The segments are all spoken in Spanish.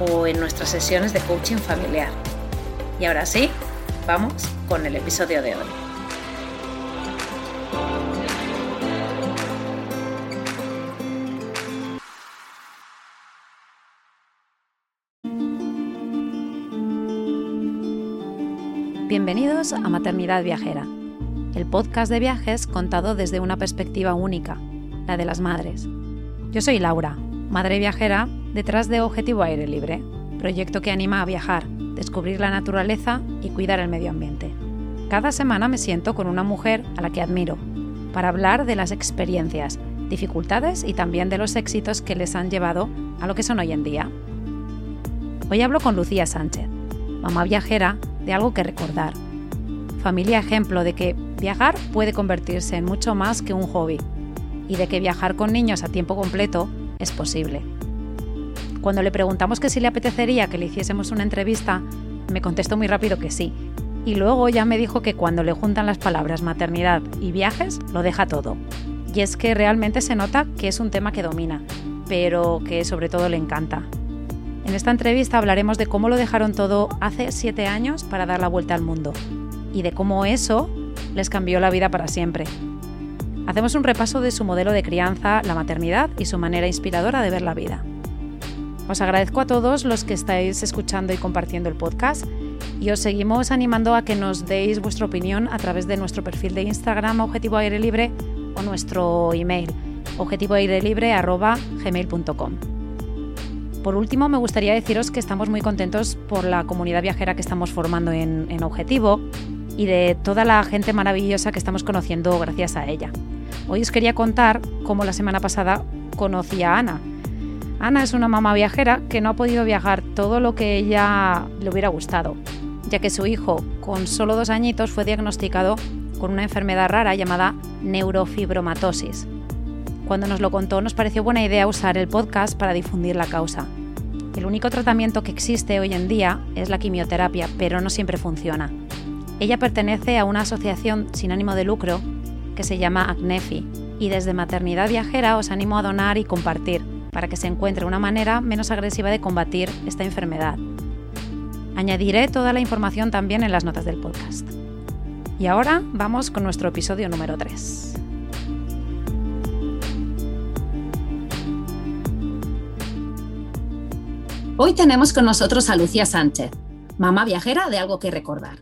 o en nuestras sesiones de coaching familiar. Y ahora sí, vamos con el episodio de hoy. Bienvenidos a Maternidad Viajera, el podcast de viajes contado desde una perspectiva única, la de las madres. Yo soy Laura, madre viajera detrás de Objetivo Aire Libre, proyecto que anima a viajar, descubrir la naturaleza y cuidar el medio ambiente. Cada semana me siento con una mujer a la que admiro, para hablar de las experiencias, dificultades y también de los éxitos que les han llevado a lo que son hoy en día. Hoy hablo con Lucía Sánchez, mamá viajera de algo que recordar. Familia ejemplo de que viajar puede convertirse en mucho más que un hobby y de que viajar con niños a tiempo completo es posible. Cuando le preguntamos que si le apetecería que le hiciésemos una entrevista, me contestó muy rápido que sí. Y luego ya me dijo que cuando le juntan las palabras maternidad y viajes, lo deja todo. Y es que realmente se nota que es un tema que domina, pero que sobre todo le encanta. En esta entrevista hablaremos de cómo lo dejaron todo hace siete años para dar la vuelta al mundo y de cómo eso les cambió la vida para siempre. Hacemos un repaso de su modelo de crianza, la maternidad y su manera inspiradora de ver la vida. Os agradezco a todos los que estáis escuchando y compartiendo el podcast y os seguimos animando a que nos deis vuestra opinión a través de nuestro perfil de Instagram Objetivo Aire Libre o nuestro email objetivoairelibre.gmail.com. Por último, me gustaría deciros que estamos muy contentos por la comunidad viajera que estamos formando en Objetivo y de toda la gente maravillosa que estamos conociendo gracias a ella. Hoy os quería contar cómo la semana pasada conocí a Ana, Ana es una mamá viajera que no ha podido viajar todo lo que ella le hubiera gustado, ya que su hijo, con solo dos añitos, fue diagnosticado con una enfermedad rara llamada neurofibromatosis. Cuando nos lo contó nos pareció buena idea usar el podcast para difundir la causa. El único tratamiento que existe hoy en día es la quimioterapia, pero no siempre funciona. Ella pertenece a una asociación sin ánimo de lucro que se llama ACNEFI y desde Maternidad Viajera os animo a donar y compartir para que se encuentre una manera menos agresiva de combatir esta enfermedad. Añadiré toda la información también en las notas del podcast. Y ahora vamos con nuestro episodio número 3. Hoy tenemos con nosotros a Lucía Sánchez, mamá viajera de algo que recordar.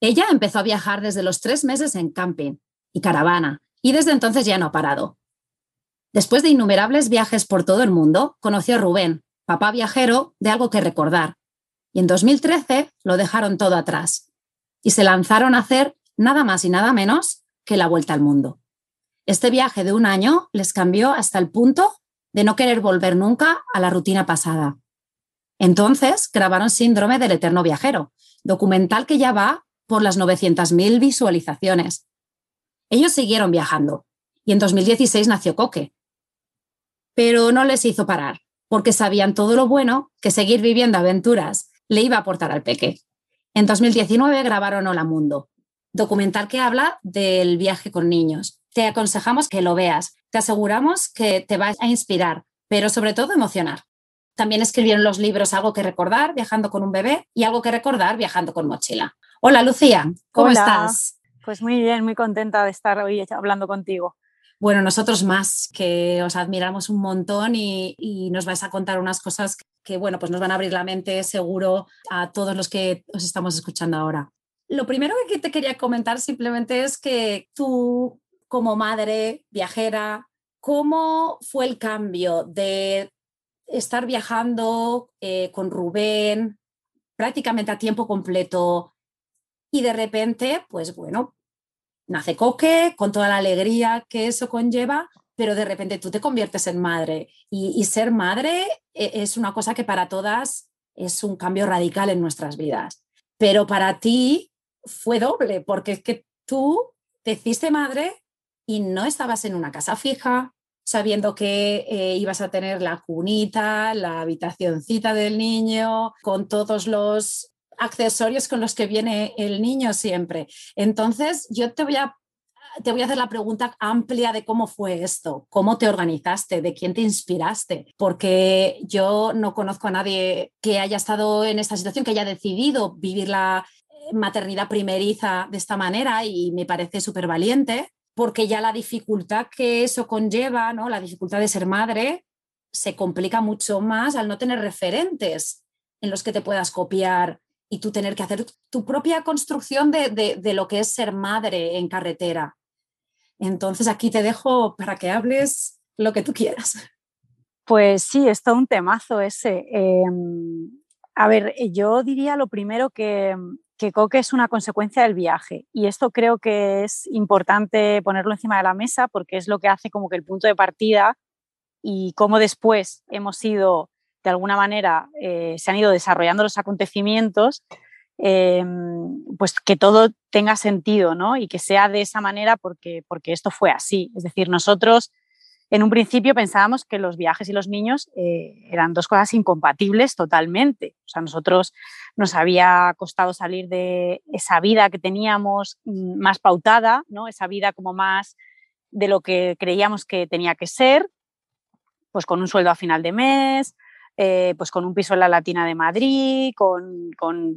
Ella empezó a viajar desde los tres meses en camping y caravana y desde entonces ya no ha parado. Después de innumerables viajes por todo el mundo, conoció a Rubén, papá viajero de algo que recordar. Y en 2013 lo dejaron todo atrás y se lanzaron a hacer nada más y nada menos que la vuelta al mundo. Este viaje de un año les cambió hasta el punto de no querer volver nunca a la rutina pasada. Entonces grabaron Síndrome del Eterno Viajero, documental que ya va por las 900.000 visualizaciones. Ellos siguieron viajando y en 2016 nació Coque, pero no les hizo parar, porque sabían todo lo bueno que seguir viviendo aventuras le iba a aportar al peque. En 2019 grabaron Hola Mundo, documental que habla del viaje con niños. Te aconsejamos que lo veas, te aseguramos que te va a inspirar, pero sobre todo emocionar. También escribieron los libros Algo que recordar, viajando con un bebé, y Algo que recordar, viajando con mochila. Hola Lucía, ¿cómo estás? Pues muy bien, muy contenta de estar hoy hablando contigo. Bueno, nosotros más, que os admiramos un montón y, nos vais a contar unas cosas que, bueno, pues nos van a abrir la mente seguro a todos los que os estamos escuchando ahora. Lo primero que te quería comentar simplemente es que tú, como madre viajera, ¿cómo fue el cambio de estar viajando eh, con Rubén prácticamente a tiempo completo y de repente, pues bueno, nace Coque con toda la alegría que eso conlleva, pero de repente tú te conviertes en madre y, ser madre e, es una cosa que para todas es un cambio radical en nuestras vidas. Pero para ti fue doble, porque es que tú te hiciste madre y no estabas en una casa fija, sabiendo que eh, ibas a tener la cunita, la habitacioncita del niño, con todos los accesorios con los que viene el niño siempre. Entonces, yo te voy a te voy a hacer la pregunta amplia de cómo fue esto, cómo te organizaste, de quién te inspiraste, porque yo no conozco a nadie que haya estado en esta situación, que haya decidido vivir la eh, maternidad primeriza de esta manera y me parece súper valiente, porque ya la dificultad que eso conlleva, ¿no? la dificultad de ser madre, se complica mucho más al no tener referentes en los que te puedas copiar y tú tener que hacer tu propia construcción de, de, lo que es ser madre en carretera. Entonces aquí te dejo para que hables lo que tú quieras. Pues sí, es todo un temazo ese. Em, a ver, yo diría lo primero que, que Coque es una consecuencia del viaje y esto creo que es importante ponerlo encima de la mesa porque es lo que hace como que el punto de partida y cómo después hemos ido, de alguna manera, eh, se han ido desarrollando los acontecimientos Em, pues que todo tenga sentido, ¿no? Y que sea de esa manera porque, porque esto fue así. Es decir, nosotros en un principio pensábamos que los viajes y los niños eh, eran dos cosas incompatibles totalmente. O sea, nosotros nos había costado salir de esa vida que teníamos mm, más pautada, ¿no? Esa vida como más de lo que creíamos que tenía que ser, pues con un sueldo a final de mes, eh, pues con un piso en la Latina de Madrid, con,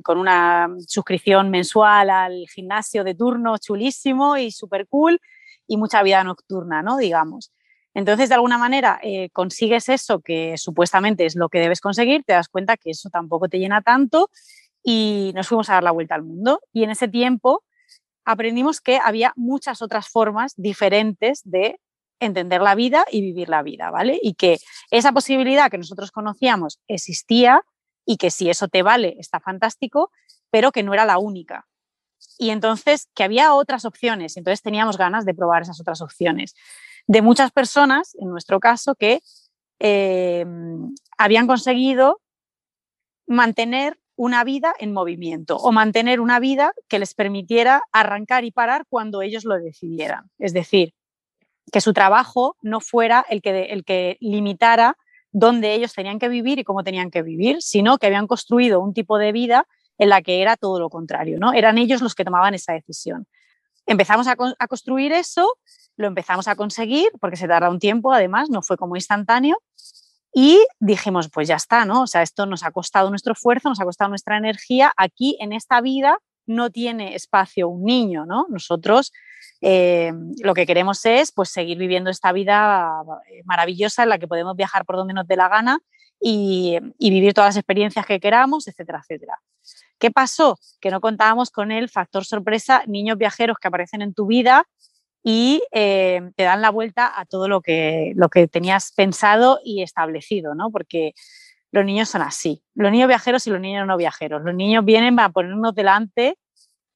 una suscripción mensual al gimnasio de turno chulísimo y súper cool y mucha vida nocturna, ¿no? Digamos. Entonces, de alguna manera, eh, consigues eso que supuestamente es lo que debes conseguir, te das cuenta que eso tampoco te llena tanto y nos fuimos a dar la vuelta al mundo. Y en ese tiempo aprendimos que había muchas otras formas diferentes de entender la vida y vivir la vida, ¿vale? Y que esa posibilidad que nosotros conocíamos existía y que si eso te vale está fantástico, pero que no era la única. Y entonces que había otras opciones, entonces teníamos ganas de probar esas otras opciones. De muchas personas, en nuestro caso, que eh, habían conseguido mantener una vida en movimiento o mantener una vida que les permitiera arrancar y parar cuando ellos lo decidieran. Es decir, que su trabajo no fuera el que, el que limitara dónde ellos tenían que vivir y cómo tenían que vivir, sino que habían construido un tipo de vida en la que era todo lo contrario, ¿no? Eran ellos los que tomaban esa decisión. Empezamos a, a construir eso, lo empezamos a conseguir, porque se tarda un tiempo, además, no fue como instantáneo, y dijimos, pues ya está, ¿no? O sea, esto nos ha costado nuestro esfuerzo, nos ha costado nuestra energía, aquí en esta vida no tiene espacio un niño, ¿no? Nosotros eh, lo que queremos es pues, seguir viviendo esta vida eh, maravillosa en la que podemos viajar por donde nos dé la gana y, vivir todas las experiencias que queramos, etcétera, etcétera. ¿Qué pasó? Que no contábamos con el factor sorpresa, niños viajeros que aparecen en tu vida y eh, te dan la vuelta a todo lo que, lo que tenías pensado y establecido, ¿no? Porque los niños son así, los niños viajeros y los niños no viajeros. Los niños vienen a ponernos delante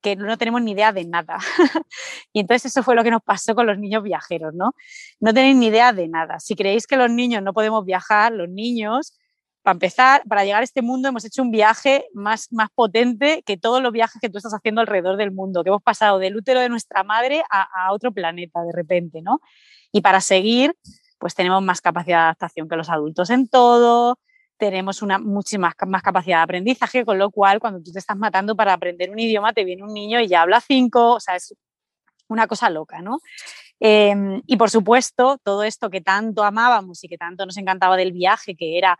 que no tenemos ni idea de nada. y entonces eso fue lo que nos pasó con los niños viajeros, ¿no? No tenéis ni idea de nada. Si creéis que los niños no podemos viajar, los niños, para empezar, para llegar a este mundo hemos hecho un viaje más, más potente que todos los viajes que tú estás haciendo alrededor del mundo, que hemos pasado del útero de nuestra madre a, a otro planeta de repente, ¿no? Y para seguir, pues tenemos más capacidad de adaptación que los adultos en todo, tenemos una muchísima más capacidad de aprendizaje, con lo cual cuando tú te estás matando para aprender un idioma, te viene un niño y ya habla cinco, o sea, es una cosa loca, ¿no? Em, y por supuesto, todo esto que tanto amábamos y que tanto nos encantaba del viaje, que era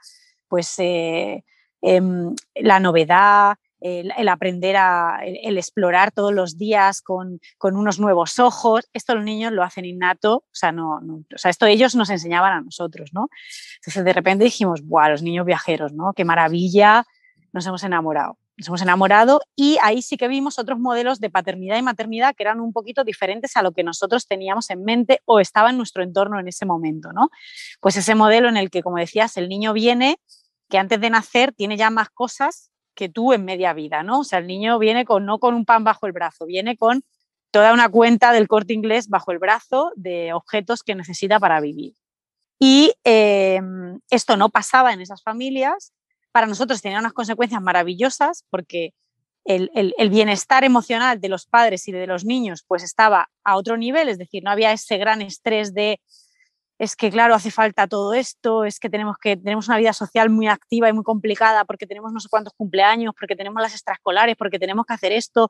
pues eh, em, la novedad, el, aprender a el, explorar todos los días con, unos nuevos ojos. Esto los niños lo hacen innato, o sea, no, o sea, esto ellos nos enseñaban a nosotros, ¿no? Entonces de repente dijimos, ¡buah, los niños viajeros, ¿no? Qué maravilla, nos hemos enamorado. Nos hemos enamorado y ahí sí que vimos otros modelos de paternidad y maternidad que eran un poquito diferentes a lo que nosotros teníamos en mente o estaba en nuestro entorno en ese momento, ¿no? Pues ese modelo en el que, como decías, el niño viene, que antes de nacer tiene ya más cosas que tú en media vida, ¿no? O sea, el niño viene con, no con un pan bajo el brazo, viene con toda una cuenta del corte inglés bajo el brazo de objetos que necesita para vivir. Y em, esto no pasaba en esas familias. Para nosotros tenía unas consecuencias maravillosas porque el, el, bienestar emocional de los padres y de los niños pues estaba a otro nivel, es decir, no había ese gran estrés de es que, claro, hace falta todo esto, es que tenemos, que tenemos una vida social muy activa y muy complicada porque tenemos no sé cuántos cumpleaños, porque tenemos las extraescolares, porque tenemos que hacer esto,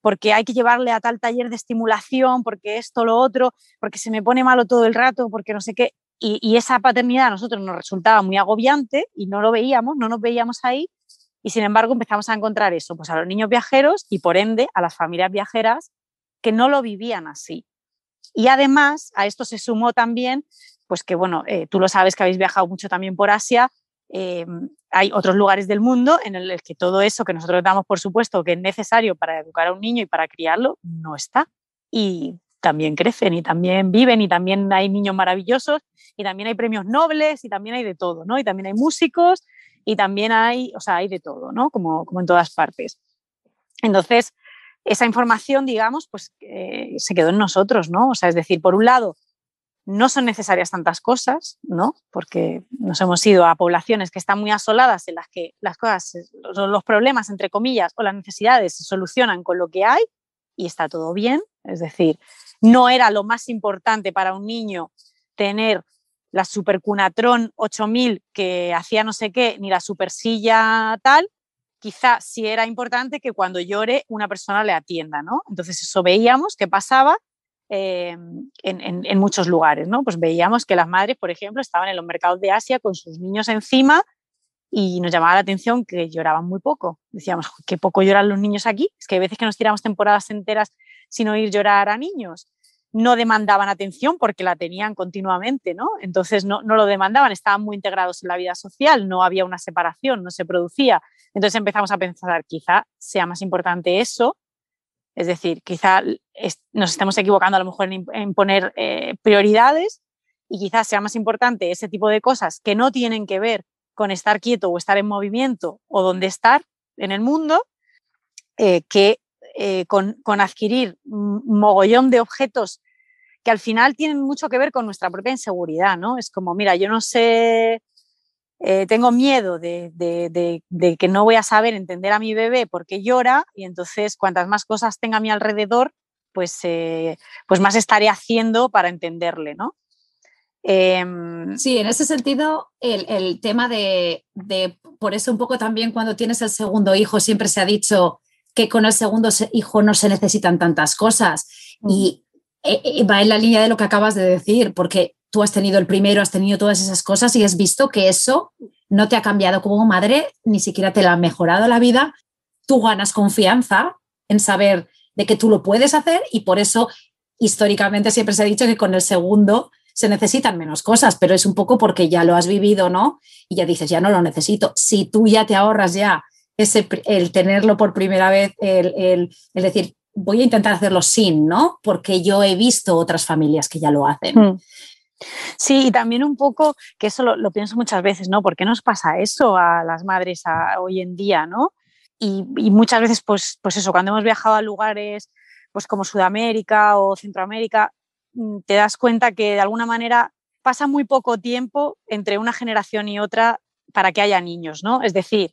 porque hay que llevarle a tal taller de estimulación, porque esto, lo otro, porque se me pone malo todo el rato, porque no sé qué. Y, y esa paternidad a nosotros nos resultaba muy agobiante y no lo veíamos, no nos veíamos ahí. Y sin embargo empezamos a encontrar eso, pues a los niños viajeros y por ende a las familias viajeras que no lo vivían así. Y además a esto se sumó también, pues que bueno, eh, tú lo sabes que habéis viajado mucho también por Asia, eh, hay otros lugares del mundo en el que todo eso que nosotros damos por supuesto que es necesario para educar a un niño y para criarlo, no está. Y también crecen y también viven y también hay niños maravillosos y también hay premios nobles y también hay de todo, ¿no? Y también hay músicos y también hay, o sea, hay de todo, ¿no? Como, como en todas partes. Entonces, esa información, digamos, pues eh, se quedó en nosotros, ¿no? O sea, es decir, por un lado, no son necesarias tantas cosas, ¿no? Porque nos hemos ido a poblaciones que están muy asoladas, en las que las cosas, los problemas, entre comillas, o las necesidades se solucionan con lo que hay y está todo bien. Es decir, no era lo más importante para un niño tener la Supercunatron 8000 que hacía no sé qué, ni la super silla tal, quizá sí era importante que cuando llore una persona le atienda, ¿no? Entonces eso veíamos que pasaba eh, en, muchos lugares, ¿no? Pues veíamos que las madres, por ejemplo, estaban en los mercados de Asia con sus niños encima y nos llamaba la atención que lloraban muy poco. Decíamos, qué poco lloran los niños aquí. Es que hay veces que nos tiramos temporadas enteras sin oír llorar a niños. No demandaban atención porque la tenían continuamente, ¿no? Entonces no, no lo demandaban, estaban muy integrados en la vida social, no había una separación, no se producía. Entonces empezamos a pensar, quizá sea más importante eso, es decir, quizá nos estemos equivocando a lo mejor en, poner eh, prioridades y quizás sea más importante ese tipo de cosas que no tienen que ver con estar quieto o estar en movimiento o dónde estar en el mundo, eh, que eh, con, adquirir un mogollón de objetos que al final tienen mucho que ver con nuestra propia inseguridad, ¿no? Es como, mira, yo no sé eh, tengo miedo de, que no voy a saber entender a mi bebé porque llora y entonces cuantas más cosas tenga a mi alrededor, pues, eh, pues más estaré haciendo para entenderle, ¿no? Em, sí, en ese sentido, el, tema de, por eso un poco también cuando tienes el segundo hijo, siempre se ha dicho que con el segundo hijo no se necesitan tantas cosas. Y eh, va en la línea de lo que acabas de decir, porque tú has tenido el primero, has tenido todas esas cosas y has visto que eso no te ha cambiado como madre, ni siquiera te la ha mejorado la vida. Tú ganas confianza en saber de que tú lo puedes hacer y por eso históricamente siempre se ha dicho que con el segundo se necesitan menos cosas, pero es un poco porque ya lo has vivido, ¿no? Y ya dices, ya no lo necesito. Si tú ya te ahorras ya ese, el tenerlo por primera vez, el, decir, voy a intentar hacerlo sin, ¿no? Porque yo he visto otras familias que ya lo hacen. Hmm. Sí, y también un poco, que eso lo, pienso muchas veces, ¿no? ¿Por qué nos pasa eso a las madres hoy en día, ¿no? Y, muchas veces, pues, pues eso, cuando hemos viajado a lugares pues como Sudamérica o Centroamérica, mm, te das cuenta que de alguna manera pasa muy poco tiempo entre una generación y otra para que haya niños, ¿no? Es decir,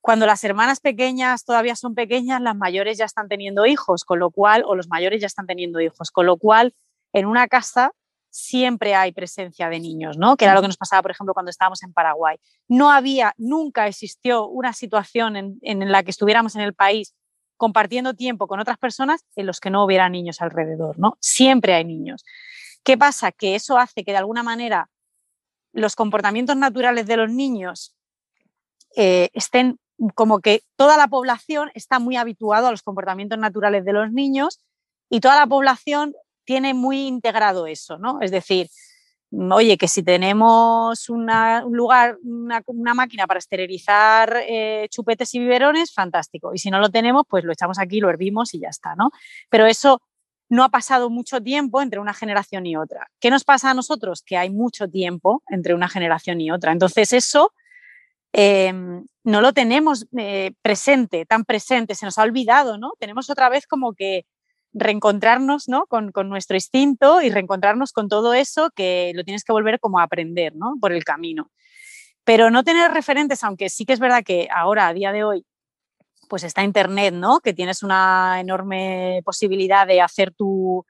cuando las hermanas pequeñas todavía son pequeñas, las mayores ya están teniendo hijos, con lo cual, o los mayores ya están teniendo hijos, con lo cual en una casa siempre hay presencia de niños, ¿no? Que era lo que nos pasaba, por ejemplo, cuando estábamos en Paraguay. No había, nunca existió una situación en, la que estuviéramos en el país compartiendo tiempo con otras personas en los que no hubiera niños alrededor, ¿no? Siempre hay niños. ¿Qué pasa? Que eso hace que de alguna manera los comportamientos naturales de los niños eh, estén como que toda la población está muy habituado a los comportamientos naturales de los niños y toda la población tiene muy integrado eso, ¿no? Es decir, mm, oye, que si tenemos un lugar, una, máquina para esterilizar eh, chupetes y biberones, fantástico. Y si no lo tenemos, pues lo echamos aquí, lo hervimos y ya está, ¿no? Pero eso no ha pasado mucho tiempo entre una generación y otra. ¿Qué nos pasa a nosotros? Que hay mucho tiempo entre una generación y otra. Entonces eso em, no lo tenemos eh, presente, tan presente, se nos ha olvidado, ¿no? Tenemos otra vez como que reencontrarnos ¿no? con, nuestro instinto y reencontrarnos con todo eso que lo tienes que volver como a aprender ¿no? por el camino. Pero no tener referentes, aunque sí que es verdad que ahora, a día de hoy, pues está Internet, ¿no? Que tienes una enorme posibilidad de hacer tu,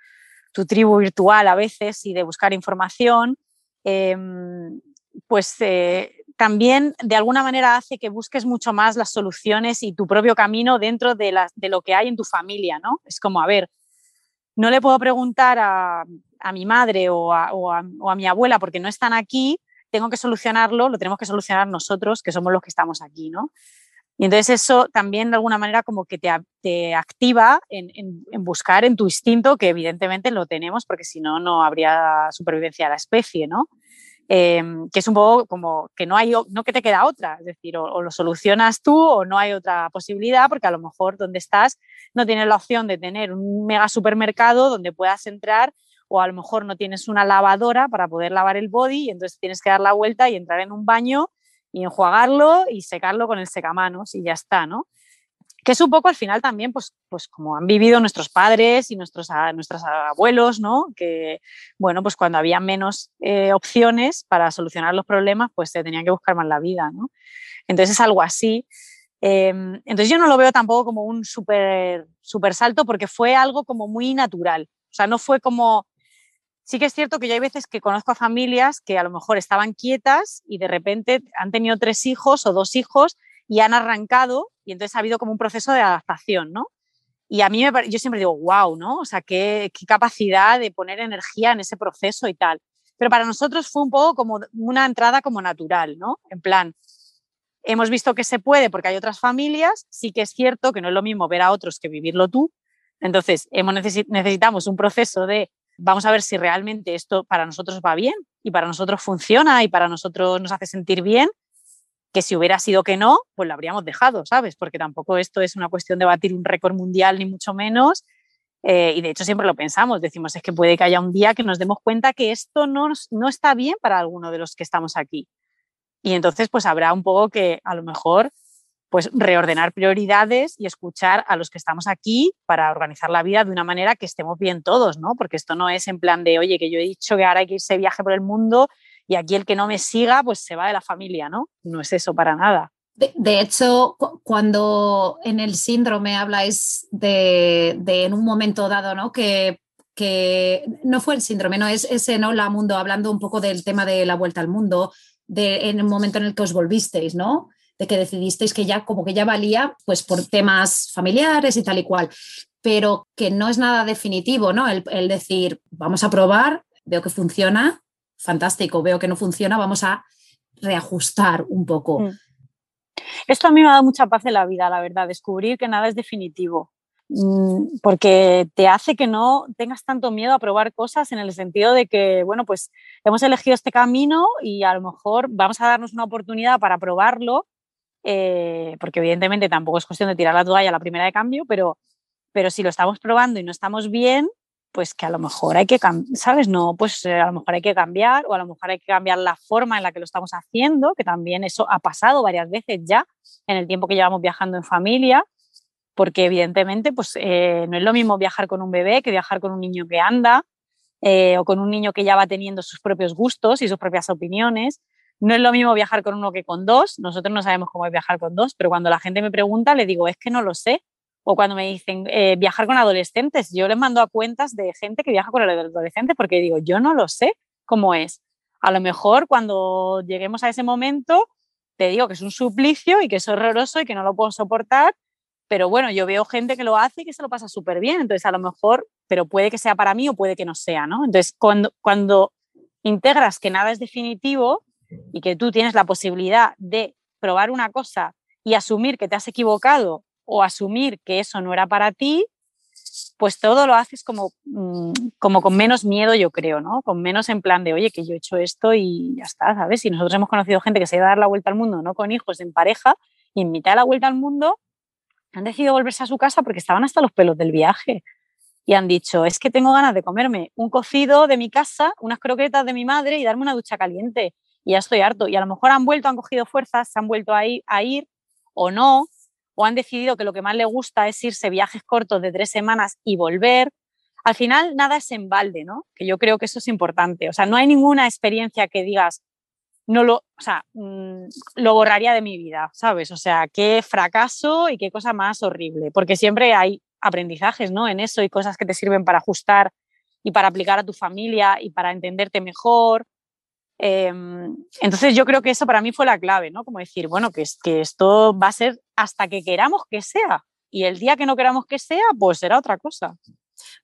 tribu virtual a veces y de buscar información, em, pues eh, también de alguna manera hace que busques mucho más las soluciones y tu propio camino dentro de, lo que hay en tu familia, ¿no? Es como, a ver, no le puedo preguntar a, mi madre o a, mi abuela porque no están aquí, tengo que solucionarlo, lo tenemos que solucionar nosotros, que somos los que estamos aquí, ¿no? Y entonces eso también de alguna manera como que te, activa en, en, buscar en tu instinto, que evidentemente lo tenemos porque si no, no habría supervivencia de la especie, ¿no? Em, que es un poco como que no hay, no que te queda otra, es decir, o, lo solucionas tú o no hay otra posibilidad, porque a lo mejor donde estás no tienes la opción de tener un mega supermercado donde puedas entrar o a lo mejor no tienes una lavadora para poder lavar el body y entonces tienes que dar la vuelta y entrar en un baño y enjuagarlo y secarlo con el secamanos y ya está, ¿no? Que es un poco al final también, pues, pues como han vivido nuestros padres y nuestros, nuestros abuelos, ¿no? Que, bueno, pues cuando había menos eh, opciones para solucionar los problemas, pues se tenían que buscar más la vida, ¿no? Entonces es algo así. Em, entonces yo no lo veo tampoco como un súper super salto porque fue algo como muy natural. O sea, no fue como... Sí que es cierto que yo hay veces que conozco a familias que a lo mejor estaban quietas y de repente han tenido tres hijos o dos hijos y han arrancado y entonces ha habido como un proceso de adaptación, ¿no? Y a mí me, yo siempre digo, wow, ¿no? O sea, qué, capacidad de poner energía en ese proceso y tal. Pero para nosotros fue un poco como una entrada como natural, ¿no? En plan, hemos visto que se puede porque hay otras familias, sí que es cierto que no es lo mismo ver a otros que vivirlo tú. Entonces, hemos necesitamos un proceso de vamos a ver si realmente esto para nosotros va bien y para nosotros funciona y para nosotros nos hace sentir bien que si hubiera sido que no, pues lo habríamos dejado, ¿sabes? Porque tampoco esto es una cuestión de batir un récord mundial, ni mucho menos. Eh, y de hecho siempre lo pensamos, decimos, es que puede que haya un día que nos demos cuenta que esto no, no está bien para alguno de los que estamos aquí. Y entonces pues habrá un poco que a lo mejor pues reordenar prioridades y escuchar a los que estamos aquí para organizar la vida de una manera que estemos bien todos, ¿no? Porque esto no es en plan de, oye, que yo he dicho que ahora hay que irse viaje por el mundo y aquí el que no me siga, pues se va de la familia, ¿no? No es eso para nada. De, hecho, cuando en el síndrome habláis de, en un momento dado, ¿no? Que, que, no fue el síndrome, no es ese, ¿no? La mundo, hablando un poco del tema de la vuelta al mundo, de, en el momento en el que os volvisteis, ¿no? De que decidisteis que ya, como que ya valía, pues por temas familiares y tal y cual, pero que no es nada definitivo, ¿no? El, el decir, vamos a probar, veo que funciona, fantástico, veo que no funciona, vamos a reajustar un poco. Mm. Esto a mí me ha dado mucha paz en la vida, la verdad, descubrir que nada es definitivo, mm, porque te hace que no tengas tanto miedo a probar cosas en el sentido de que, bueno, pues hemos elegido este camino y a lo mejor vamos a darnos una oportunidad para probarlo, eh, porque evidentemente tampoco es cuestión de tirar la toalla a la primera de cambio, pero, pero si lo estamos probando y no estamos bien, pues que a lo mejor hay que, ¿sabes? No, pues eh, a lo mejor hay que cambiar o a lo mejor hay que cambiar la forma en la que lo estamos haciendo, que también eso ha pasado varias veces ya en el tiempo que llevamos viajando en familia, porque evidentemente pues eh, no es lo mismo viajar con un bebé que viajar con un niño que anda eh, o con un niño que ya va teniendo sus propios gustos y sus propias opiniones. No es lo mismo viajar con uno que con dos. Nosotros no sabemos cómo es viajar con dos, pero cuando la gente me pregunta le digo, es que no lo sé, o cuando me dicen eh, viajar con adolescentes, yo les mando a cuentas de gente que viaja con adolescentes porque digo, yo no lo sé cómo es. A lo mejor cuando lleguemos a ese momento, te digo que es un suplicio y que es horroroso y que no lo puedo soportar, pero bueno, yo veo gente que lo hace y que se lo pasa súper bien, entonces a lo mejor, pero puede que sea para mí o puede que no sea, ¿no? Entonces, cuando, cuando integras que nada es definitivo y que tú tienes la posibilidad de probar una cosa y asumir que te has equivocado o asumir que eso no era para ti, pues todo lo haces como, mm, como con menos miedo, yo creo, ¿no? Con menos en plan de, oye, que yo he hecho esto y ya está, ¿sabes? Y nosotros hemos conocido gente que se iba a dar la vuelta al mundo, no con hijos, en pareja, y en mitad de la vuelta al mundo han decidido volverse a su casa porque estaban hasta los pelos del viaje. Y han dicho, es que tengo ganas de comerme un cocido de mi casa, unas croquetas de mi madre y darme una ducha caliente. Y ya estoy harto. Y a lo mejor han vuelto, han cogido fuerzas, se han vuelto a ir, a ir o no, o han decidido que lo que más les gusta es irse viajes cortos de tres semanas y volver. Al final nada es en balde, ¿no? Que yo creo que eso es importante. O sea, no hay ninguna experiencia que digas, no lo, o sea, mm, lo borraría de mi vida, ¿sabes? O sea, qué fracaso y qué cosa más horrible, porque siempre hay aprendizajes, ¿no? En eso y cosas que te sirven para ajustar y para aplicar a tu familia y para entenderte mejor. Em, entonces yo creo que eso para mí fue la clave, ¿no? Como decir, bueno, que, que esto va a ser hasta que queramos que sea y el día que no queramos que sea, pues será otra cosa.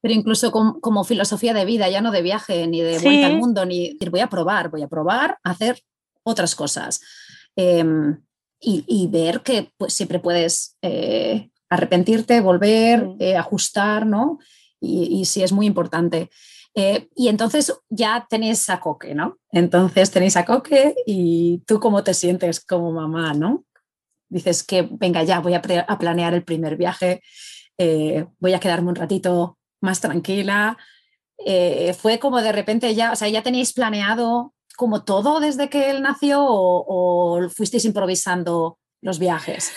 Pero incluso como, filosofía de vida, ya no de viaje ni de vuelta al mundo, ni decir, voy a probar, voy a probar a hacer otras cosas. Em, y, ver que pues, siempre puedes eh, arrepentirte, volver, eh, ajustar, ¿no? Y, sí es muy importante. Eh, y entonces ya tenéis a Coque, ¿no? Entonces tenéis a Coque y tú cómo te sientes como mamá, ¿no? Dices que, venga, ya voy a, planear el primer viaje, voy a quedarme un ratito más tranquila. fue como de repente ya, o sea, ya tenéis planeado como todo desde que él nació o, fuisteis improvisando los viajes?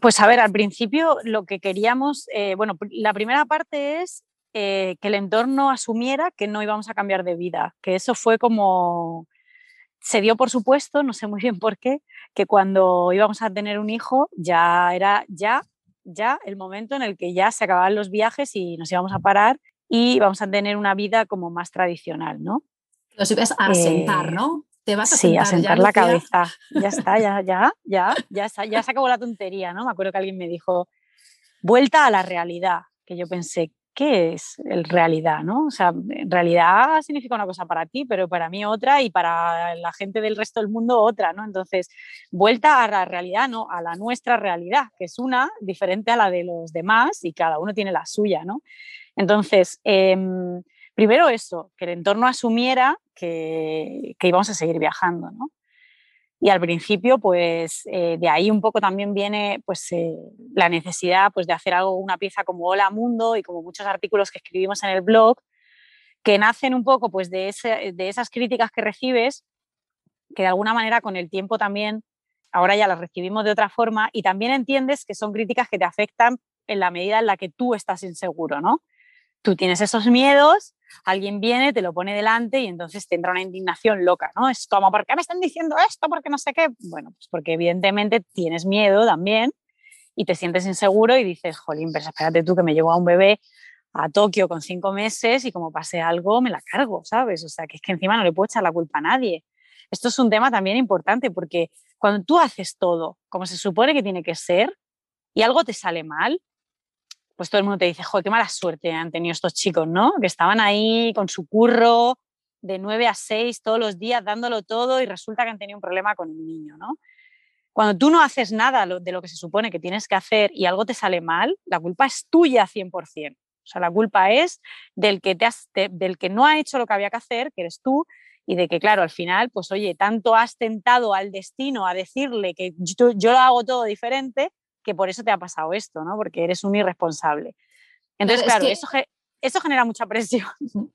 Pues a ver, al principio lo que queríamos, eh, bueno, la primera parte es eh, que el entorno asumiera que no íbamos a cambiar de vida, que eso fue como, se dio por supuesto, no sé muy bien por qué, que cuando íbamos a tener un hijo ya era ya, ya el momento en el que ya se acababan los viajes y nos íbamos a parar y vamos a tener una vida como más tradicional, ¿no? Los ibas a sentar, eh, ¿no? Te vas a sí, sentar, a sentar la cabeza. Ya está, ya, ya, ya, ya, ya se acabó la tontería, ¿no? Me acuerdo que alguien me dijo, vuelta a la realidad, que yo pensé, ¿qué es el realidad, no? O sea, realidad significa una cosa para ti, pero para mí otra y para la gente del resto del mundo otra, ¿no? Entonces, vuelta a la realidad, no, a la nuestra realidad, que es una diferente a la de los demás y cada uno tiene la suya, ¿no? Entonces, em, primero eso, que el entorno asumiera que, íbamos a seguir viajando, ¿no? Y al principio, pues eh, de ahí un poco también viene pues, eh, la necesidad pues, de hacer algo, una pieza como Hola Mundo y como muchos artículos que escribimos en el blog, que nacen un poco pues, de, de esas críticas que recibes, que de alguna manera con el tiempo también, ahora ya las recibimos de otra forma y también entiendes que son críticas que te afectan en la medida en la que tú estás inseguro, ¿no? Tú tienes esos miedos alguien viene, te lo pone delante y entonces te entra una indignación loca, ¿no? Es como, ¿por qué me están diciendo esto? Porque no sé qué. Bueno, pues porque evidentemente tienes miedo también y te sientes inseguro y dices, jolín, pero espérate tú que me llevo a un bebé a Tokio con cinco meses y como pase algo me la cargo, ¿sabes? O sea, que es que encima no le puedo echar la culpa a nadie. Esto es un tema también importante porque cuando tú haces todo como se supone que tiene que ser y algo te sale mal, pues todo el mundo te dice, joder, qué mala suerte han tenido estos chicos, ¿no? Que estaban ahí con su curro de 9 a 6 todos los días dándolo todo y resulta que han tenido un problema con el niño, ¿no? Cuando tú no haces nada de lo que se supone que tienes que hacer y algo te sale mal, la culpa es tuya 100%. O sea, la culpa es del que, te del que no ha hecho lo que había que hacer, que eres tú, y de que, claro, al final, pues oye, tanto has tentado al destino a decirle que yo lo hago todo diferente, que por eso te ha pasado esto, ¿no? Porque eres un irresponsable. Entonces, claro, eso, eso genera mucha presión.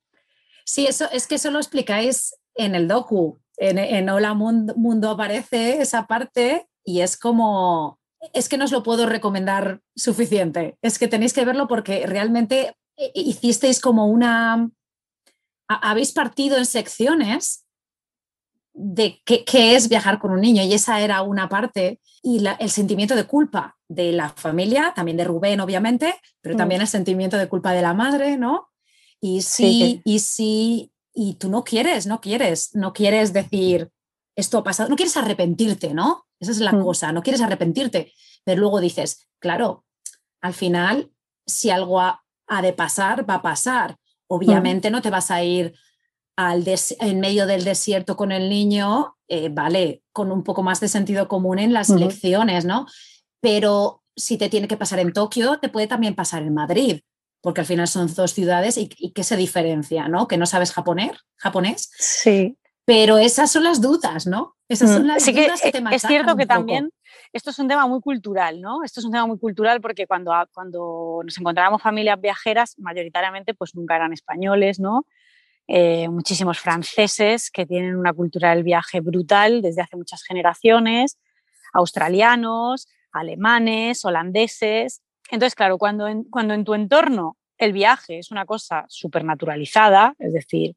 Sí, eso es que eso lo explicáis en el docu. En, en Hola Mundo, Mundo aparece esa parte y es como, es que no os lo puedo recomendar suficiente. Es que tenéis que verlo porque realmente eh, hicisteis como una, habéis partido en secciones de qué, es viajar con un niño y esa era una parte y el sentimiento de culpa de la familia, también de Rubén obviamente, pero mm. también el sentimiento de culpa de la madre, ¿no? Y sí, y sí, y tú no quieres, no quieres, no quieres decir esto ha pasado, no quieres arrepentirte, ¿no? Esa es la mm. cosa, no quieres arrepentirte, pero luego dices, claro, al final, si algo ha, de pasar, va a pasar. Mm. Obviamente no te vas a ir al en medio del desierto con el niño, eh, vale, con un poco más de sentido común en las lecciones, ¿no? Pero si te tiene que pasar en Tokio, te puede también pasar en Madrid, porque al final son dos ciudades y, y que se diferencia, ¿no? Que no sabes japonés, japonés. Sí. Pero esas son las dudas, ¿no? Esas son las dudas que, te Es cierto que también esto es un tema muy cultural, ¿no? Esto es un tema muy cultural porque cuando, cuando nos encontrábamos familias viajeras, mayoritariamente pues nunca eran españoles, ¿no? Eh, muchísimos franceses que tienen una cultura del viaje brutal desde hace muchas generaciones, australianos, alemanes, holandeses. Entonces, claro, cuando en, cuando en tu entorno el viaje es una cosa supernaturalizada, es decir,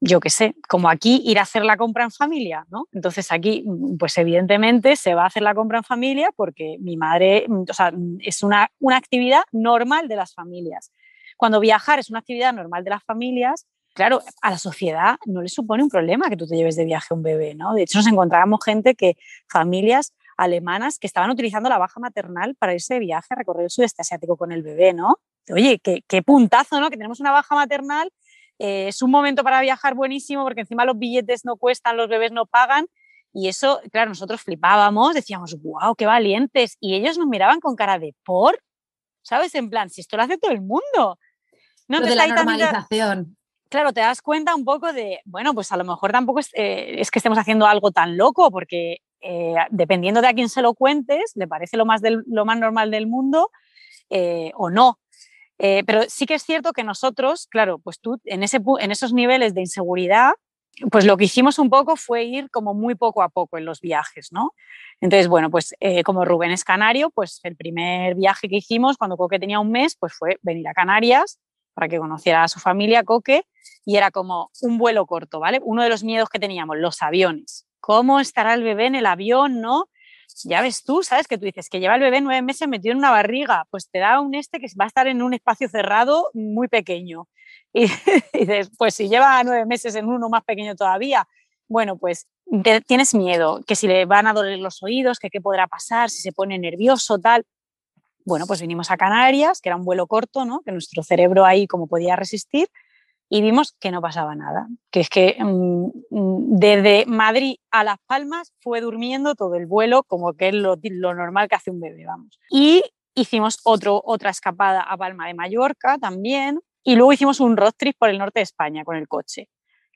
yo qué sé, como aquí ir a hacer la compra en familia, ¿no? Entonces aquí, pues evidentemente se va a hacer la compra en familia porque mi madre, o sea, es una, una actividad normal de las familias. Cuando viajar es una actividad normal de las familias, claro, a la sociedad no le supone un problema que tú te lleves de viaje un bebé, ¿no? De hecho, nos encontrábamos gente que, familias alemanas que estaban utilizando la baja maternal para irse de viaje a recorrer el sudeste asiático con el bebé, ¿no? Oye, qué, qué puntazo, ¿no? Que tenemos una baja maternal, eh, es un momento para viajar buenísimo porque encima los billetes no cuestan, los bebés no pagan. Y eso, claro, nosotros flipábamos, decíamos, wow, qué valientes. Y ellos nos miraban con cara de por, ¿sabes? En plan, si esto lo hace todo el mundo. No de la normalización. claro, te das cuenta un poco de, bueno, pues a lo mejor tampoco es, eh, que estemos haciendo algo tan loco, porque eh, dependiendo de a quién se lo cuentes, le parece lo más, lo más normal del mundo eh, o no. pero sí que es cierto que nosotros, claro, pues tú en, ese, en esos niveles de inseguridad, pues lo que hicimos un poco fue ir como muy poco a poco en los viajes, ¿no? Entonces, bueno, pues como Rubén es canario, pues el primer viaje que hicimos cuando Coque tenía un mes, pues fue venir a Canarias para que conociera a su familia, Coque, y era como un vuelo corto, ¿vale? Uno de los miedos que teníamos, los aviones. ¿Cómo estará el bebé en el avión, no? Ya ves tú, ¿sabes? Que tú dices que lleva el bebé nueve meses metido en una barriga, pues te da un este que va a estar en un espacio cerrado muy pequeño. Y, dices, pues si lleva nueve meses en uno más pequeño todavía, bueno, pues tienes miedo, que si le van a doler los oídos, que qué podrá pasar, si se pone nervioso, tal. Bueno, pues vinimos a Canarias, que era un vuelo corto, ¿no? que nuestro cerebro ahí como podía resistir, y vimos que no pasaba nada, que es que mm, mm, desde Madrid a Las Palmas fue durmiendo todo el vuelo, como que es lo, normal que hace un bebé, vamos. Y hicimos otro, otra escapada a Palma de Mallorca también, y luego hicimos un road trip por el norte de España con el coche,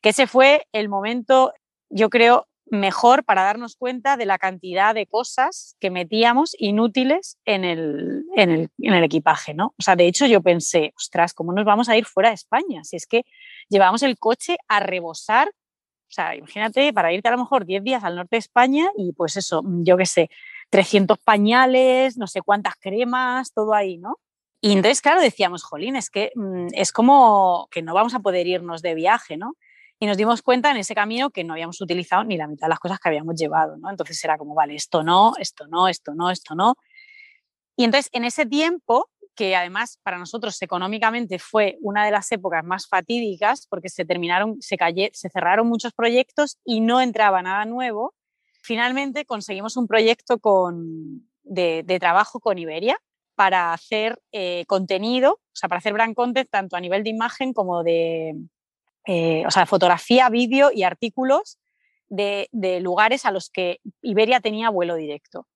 que ese fue el momento, yo creo, mejor para darnos cuenta de la cantidad de cosas que metíamos inútiles en el, en el, en el equipaje, ¿no? O sea, de hecho yo pensé, ostras, ¿cómo nos vamos a ir fuera de España? Si es que llevamos el coche a rebosar, o sea, imagínate, para irte a lo mejor 10 días al norte de España y pues eso, yo qué sé, 300 pañales, no sé cuántas cremas, todo ahí, ¿no? Y entonces, claro, decíamos, jolín, es que mm, es como que no vamos a poder irnos de viaje, ¿no? Y nos dimos cuenta en ese camino que no habíamos utilizado ni la mitad de las cosas que habíamos llevado, ¿no? Entonces era como, vale, esto no, esto no, esto no, esto no. Y entonces en ese tiempo, que además para nosotros económicamente fue una de las épocas más fatídicas porque se terminaron, se, se cerraron muchos proyectos y no entraba nada nuevo, finalmente conseguimos un proyecto con, de, trabajo con Iberia para hacer eh, contenido, o sea, para hacer brand content tanto a nivel de imagen como de, eh, o sea, fotografía, vídeo y artículos de, lugares a los que Iberia tenía vuelo directo.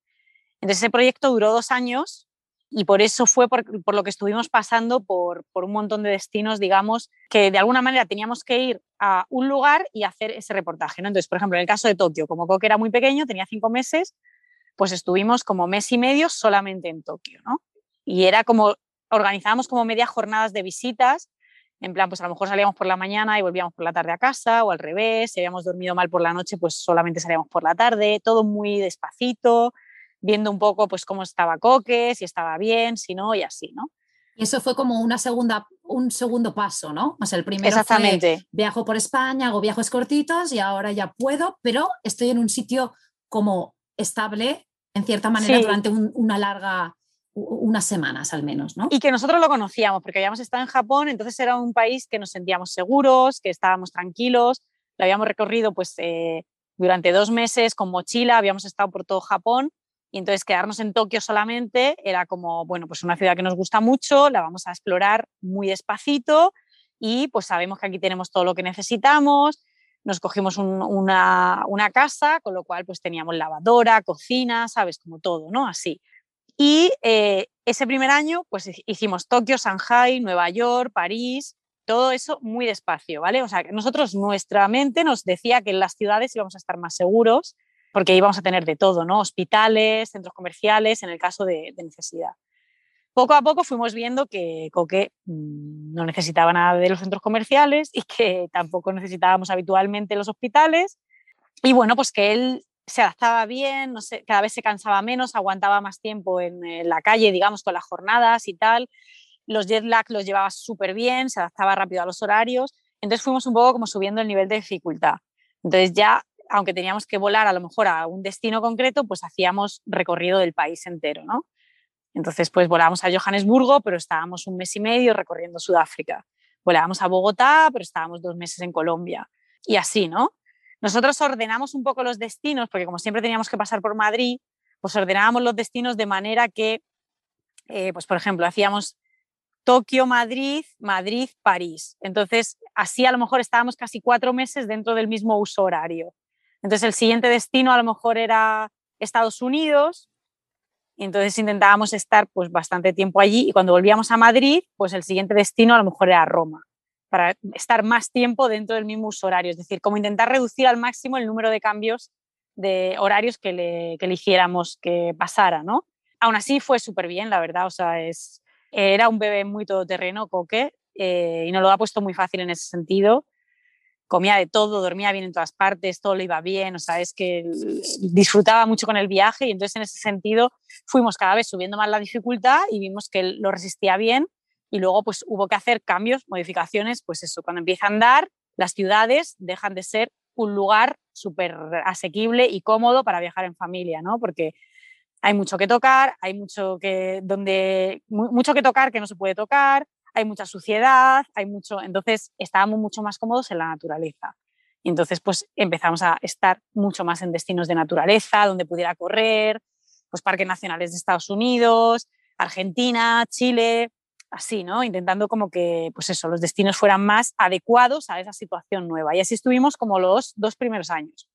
Entonces ese proyecto duró dos años y por eso fue por, lo que estuvimos pasando por, un montón de destinos, digamos, que de alguna manera teníamos que ir a un lugar y hacer ese reportaje. ¿no? Entonces, por ejemplo, en el caso de Tokio, como Coque era muy pequeño, tenía cinco meses, pues estuvimos como mes y medio solamente en Tokio. ¿no? Y era como, organizábamos como media jornadas de visitas en plan, pues a lo mejor salíamos por la mañana y volvíamos por la tarde a casa o al revés, si habíamos dormido mal por la noche, pues solamente salíamos por la tarde, todo muy despacito, viendo un poco pues cómo estaba Coque, si estaba bien, si no y así, ¿no? Y eso fue como una segunda, un segundo paso, ¿no? O sea, el primero Exactamente. fue viajo por España, hago viajes cortitos y ahora ya puedo, pero estoy en un sitio como estable, en cierta manera, durante una larga unas semanas al menos, ¿no? Y que nosotros lo conocíamos, porque habíamos estado en Japón, entonces era un país que nos sentíamos seguros, que estábamos tranquilos, lo habíamos recorrido pues eh, durante dos meses con mochila, habíamos estado por todo Japón, y entonces quedarnos en Tokio solamente era como, bueno, pues una ciudad que nos gusta mucho, la vamos a explorar muy despacito y pues sabemos que aquí tenemos todo lo que necesitamos, nos cogimos una, casa, con lo cual pues teníamos lavadora, cocina, sabes, como todo, ¿no? Así. Y eh, ese primer año pues hicimos Tokio, Shanghai, Nueva York, París, todo eso muy despacio, ¿vale? O sea, nosotros, nuestra mente nos decía que en las ciudades íbamos a estar más seguros porque íbamos a tener de todo, ¿no? Hospitales, centros comerciales, en el caso de, necesidad. Poco a poco fuimos viendo que Coque mm, no necesitaba nada de los centros comerciales y que tampoco necesitábamos habitualmente los hospitales. Y bueno, pues que él se adaptaba bien, no sé, cada vez se cansaba menos, aguantaba más tiempo en, en la calle, digamos, con las jornadas y tal los jet lag los llevaba súper bien, se adaptaba rápido a los horarios, entonces fuimos un poco como subiendo el nivel de dificultad. Entonces ya, aunque teníamos que volar a lo mejor a un destino concreto, pues hacíamos recorrido del país entero, ¿no? Entonces, pues volábamos a Johannesburgo, pero estábamos un mes y medio recorriendo Sudáfrica. Volábamos a Bogotá, pero estábamos dos meses en Colombia. Y así, ¿no? Nosotros ordenamos un poco los destinos, porque como siempre teníamos que pasar por Madrid, pues ordenábamos los destinos de manera que, eh, pues por ejemplo, hacíamos Tokio, Madrid, Madrid, París. Entonces, así a lo mejor estábamos casi cuatro meses dentro del mismo uso horario. Entonces, el siguiente destino a lo mejor era Estados Unidos. Entonces intentábamos estar pues bastante tiempo allí y cuando volvíamos a Madrid, pues el siguiente destino a lo mejor era Roma, para estar más tiempo dentro del mismo uso horario. Es decir, como intentar reducir al máximo el número de cambios de horarios que, le, que eligiéramos que pasara, ¿no? Aún así fue súper bien, la verdad, o sea, es, era un bebé muy todoterreno, Coque, eh, y nos lo ha puesto muy fácil en ese sentido. Comía de todo, dormía bien en todas partes, todo le iba bien, o sea, es que disfrutaba mucho con el viaje y entonces en ese sentido fuimos cada vez subiendo más la dificultad y vimos que lo resistía bien y luego pues hubo que hacer cambios, modificaciones, pues eso, cuando empieza a andar, las ciudades dejan de ser un lugar súper asequible y cómodo para viajar en familia, ¿no? Porque hay mucho que tocar, hay mucho que, donde, mucho que tocar que no se puede tocar, hay mucha suciedad, hay mucho, entonces estábamos mucho más cómodos en la naturaleza. Y entonces pues empezamos a estar mucho más en destinos de naturaleza, donde pudiera correr, pues parques nacionales de Estados Unidos, Argentina, Chile, así, ¿no? Intentando como que, pues eso, los destinos fueran más adecuados a esa situación nueva. Y así estuvimos como los dos primeros años.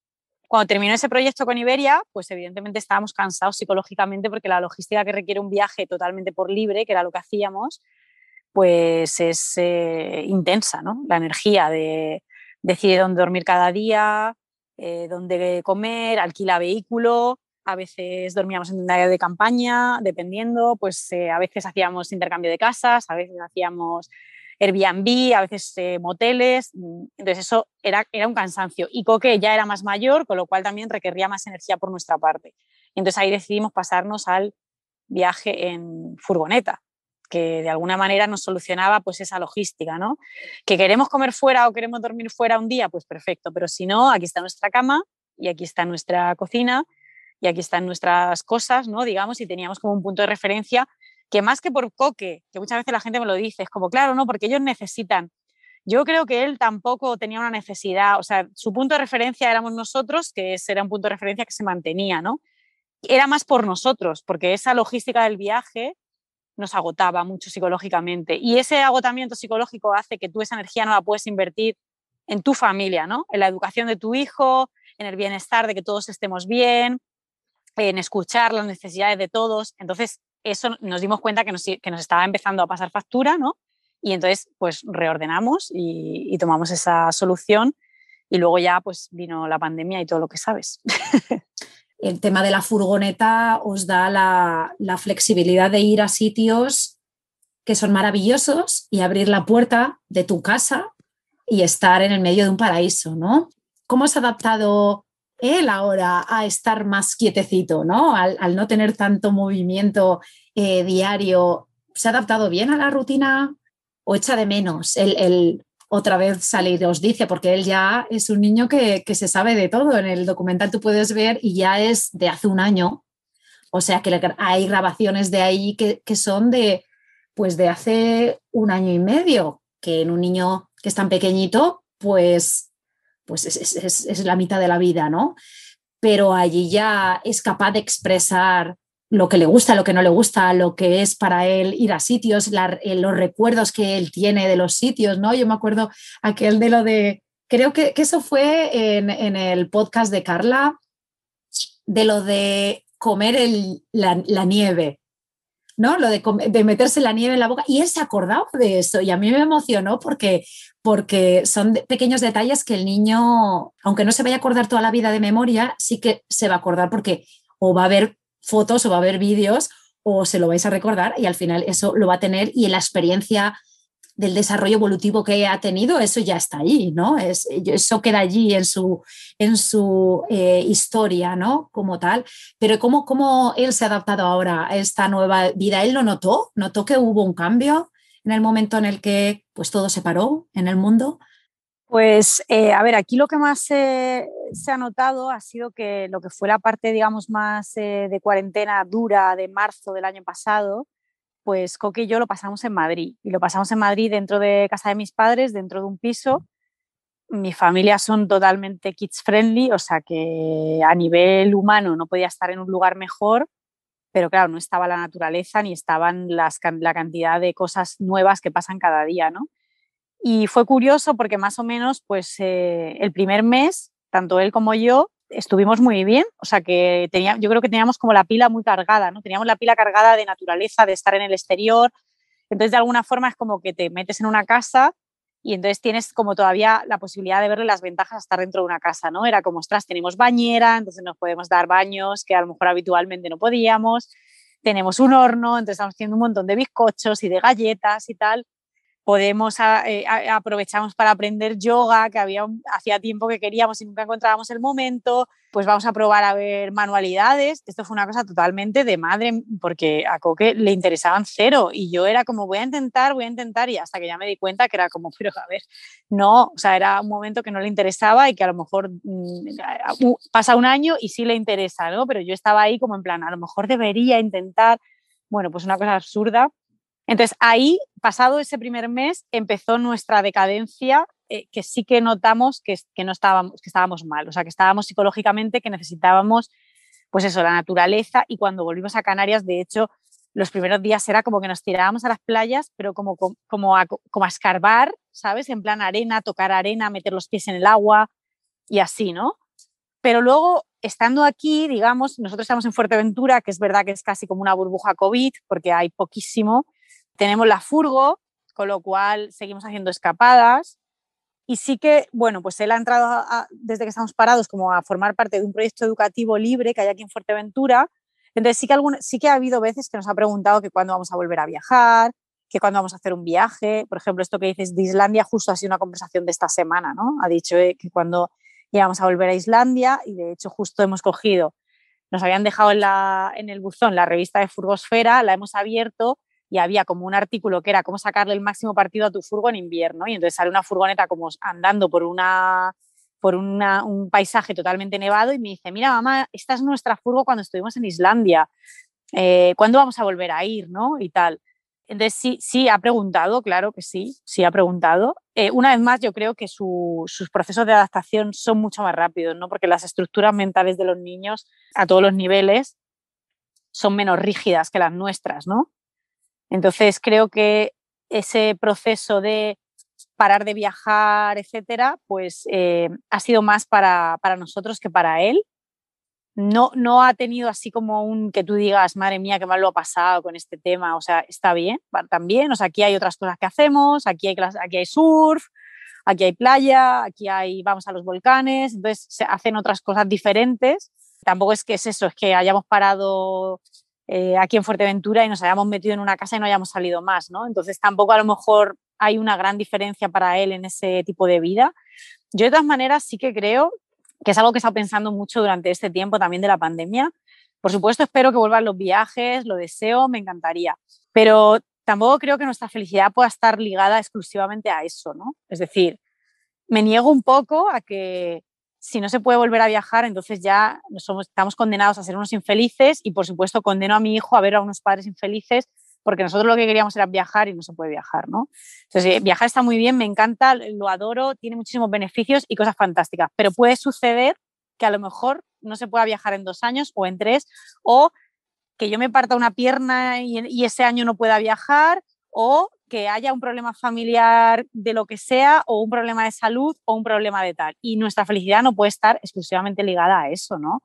Cuando terminó ese proyecto con Iberia, pues evidentemente estábamos cansados psicológicamente porque la logística que requiere un viaje totalmente por libre, que era lo que hacíamos, pues es eh, intensa, ¿no? La energía de decidir dónde dormir cada día, eh, dónde comer, alquila vehículo, a veces dormíamos en un área de campaña, dependiendo, pues eh, a veces hacíamos intercambio de casas, a veces hacíamos Airbnb, a veces eh, moteles, mm, entonces eso era, era un cansancio. Y Coque ya era más mayor, con lo cual también requería más energía por nuestra parte. entonces ahí decidimos pasarnos al viaje en furgoneta, que de alguna manera nos solucionaba pues esa logística, ¿no? Que queremos comer fuera o queremos dormir fuera un día, pues perfecto, pero si no, aquí está nuestra cama y aquí está nuestra cocina y aquí están nuestras cosas, ¿no? Digamos, y teníamos como un punto de referencia que más que por coque, que muchas veces la gente me lo dice, es como, claro, no, porque ellos necesitan. Yo creo que él tampoco tenía una necesidad, o sea, su punto de referencia éramos nosotros, que era un punto de referencia que se mantenía, ¿no? Era más por nosotros, porque esa logística del viaje nos agotaba mucho psicológicamente. Y ese agotamiento psicológico hace que tú esa energía no la puedes invertir en tu familia, ¿no? En la educación de tu hijo, en el bienestar de que todos estemos bien, en escuchar las necesidades de todos. Entonces, eso nos dimos cuenta que nos, que nos estaba empezando a pasar factura, ¿no? Y entonces, pues reordenamos y, tomamos esa solución y luego ya pues vino la pandemia y todo lo que sabes. El tema de la furgoneta os da la, la flexibilidad de ir a sitios que son maravillosos y abrir la puerta de tu casa y estar en el medio de un paraíso, ¿no? ¿Cómo has adaptado él ahora a estar más quietecito, ¿no? Al, no tener tanto movimiento eh, diario, ¿se ha adaptado bien a la rutina o echa de menos el, otra vez salir? Os dice, porque él ya es un niño que, se sabe de todo. En el documental tú puedes ver y ya es de hace un año. O sea que hay grabaciones de ahí que, que son de, pues de hace un año y medio, que en un niño que es tan pequeñito, pues pues es, la mitad de la vida, ¿no? Pero allí ya es capaz de expresar lo que le gusta, lo que no le gusta, lo que es para él ir a sitios, eh, los recuerdos que él tiene de los sitios, ¿no? Yo me acuerdo aquel de lo de, creo que, eso fue en, el podcast de Carla, de lo de comer la, nieve, ¿no? Lo de, de, meterse la nieve en la boca. Y él se acordaba de eso y a mí me emocionó porque, porque son pequeños detalles que el niño, aunque no se vaya a acordar toda la vida de memoria, sí que se va a acordar porque o va a ver fotos o va a ver vídeos o se lo vais a recordar y al final eso lo va a tener y en la experiencia del desarrollo evolutivo que ha tenido, eso ya está allí, ¿no? Es, eso queda allí en su, en su eh, historia, ¿no? Como tal. Pero ¿cómo, ¿cómo él se ha adaptado ahora a esta nueva vida? ¿Él lo notó? ¿Notó que hubo un cambio en el momento en el que pues, todo se paró en el mundo? Pues, eh, a ver, aquí lo que más se ha notado ha sido que lo que fue la parte, digamos, más eh, de cuarentena dura de marzo del año pasado, pues Coque y yo lo pasamos en Madrid. Y lo pasamos en Madrid dentro de casa de mis padres, dentro de un piso. Mi familia son totalmente kids friendly, o sea que a nivel humano no podía estar en un lugar mejor, pero claro, no estaba la naturaleza ni estaban las, la cantidad de cosas nuevas que pasan cada día, ¿no? Y fue curioso porque más o menos, pues eh, el primer mes, tanto él como yo, estuvimos muy bien. O sea que tenía, yo creo que teníamos como la pila muy cargada, ¿no? Teníamos la pila cargada de naturaleza, de estar en el exterior. Entonces, de alguna forma es como que te metes en una casa y entonces tienes como todavía la posibilidad de verle las ventajas a estar dentro de una casa, ¿no? Era como, ostras, tenemos bañera, entonces nos podemos dar baños que a lo mejor habitualmente no podíamos. Tenemos un horno, entonces estamos haciendo un montón de bizcochos y de galletas y tal podemos eh, aprovechamos para aprender yoga, que había hacía tiempo que queríamos y nunca encontrábamos el momento, pues vamos a probar a ver manualidades. Esto fue una cosa totalmente de madre, porque a Coque le interesaban cero y yo era como voy a intentar, voy a intentar y hasta que ya me di cuenta que era como, pero a ver, no, o sea, era un momento que no le interesaba y que a lo mejor mm, pasa un año y sí le interesa, ¿no? Pero yo estaba ahí como en plan, a lo mejor debería intentar, bueno, pues una cosa absurda entonces ahí, pasado ese primer mes, empezó nuestra decadencia, eh, que sí que notamos que, que, no estábamos, que estábamos mal, o sea, que estábamos psicológicamente, que necesitábamos, pues eso, la naturaleza. Y cuando volvimos a Canarias, de hecho, los primeros días era como que nos tirábamos a las playas, pero como, como, a, como a escarbar, ¿sabes? En plan arena, tocar arena, meter los pies en el agua y así, ¿no? Pero luego, estando aquí, digamos, nosotros estamos en Fuerteventura, que es verdad que es casi como una burbuja COVID, porque hay poquísimo, tenemos la furgo, con lo cual seguimos haciendo escapadas. Y sí que, bueno, pues él ha entrado desde que estamos parados como a formar parte de un proyecto educativo libre que hay aquí en Fuerteventura. Entonces sí que, sí que ha habido veces que nos ha preguntado que cuándo vamos a volver a viajar, que cuándo vamos a hacer un viaje. Por ejemplo, esto que dices de Islandia justo ha sido una conversación de esta semana, ¿no? Ha dicho eh, que cuando íbamos a volver a Islandia y de hecho justo hemos cogido, nos habían dejado en, la, en el buzón la revista de Furgosfera, la hemos abierto y había como un artículo que era cómo sacarle el máximo partido a tu furgo en invierno y entonces sale una furgoneta como andando por una por un paisaje totalmente nevado y me dice, mira mamá, esta es nuestra furgo cuando estuvimos en Islandia, eh, ¿cuándo vamos a volver a ir? ¿no? Y tal. Entonces sí, sí, ha preguntado, claro que sí, sí ha preguntado. Eh, una vez más, yo creo que sus procesos de adaptación son mucho más rápidos, ¿no? porque las estructuras mentales de los niños a todos los niveles son menos rígidas que las nuestras, ¿no? Entonces creo que ese proceso de parar de viajar, etcétera, pues eh, ha sido más para, nosotros que para él. No, no ha tenido así como un que tú digas, madre mía, qué mal lo ha pasado con este tema. O sea, está bien, también. O sea, aquí hay otras cosas que hacemos, aquí hay, aquí hay surf, aquí hay playa, aquí hay, vamos a los volcanes, entonces se hacen otras cosas diferentes. Tampoco es que es eso, es que hayamos parado eh, aquí en Fuerteventura y nos hayamos metido en una casa y no hayamos salido más, ¿no? Entonces tampoco a lo mejor hay una gran diferencia para él en ese tipo de vida. Yo de todas maneras sí que creo que es algo que he estado pensando mucho durante este tiempo también de la pandemia. Por supuesto espero que vuelvan los viajes, lo deseo, me encantaría, pero tampoco creo que nuestra felicidad pueda estar ligada exclusivamente a eso, ¿no? Es decir, me niego un poco a que si no se puede volver a viajar, entonces ya estamos condenados a ser unos infelices y por supuesto condeno a mi hijo a ver a unos padres infelices porque nosotros lo que queríamos era viajar y no se puede viajar, ¿no? Entonces, eh, viajar está muy bien, me encanta, lo adoro, tiene muchísimos beneficios y cosas fantásticas, pero puede suceder que a lo mejor no se pueda viajar en dos años o en tres, o que yo me parta una pierna y, ese año no pueda viajar o que haya un problema familiar de lo que sea o un problema de salud o un problema de tal. Y nuestra felicidad no puede estar exclusivamente ligada a eso, ¿no?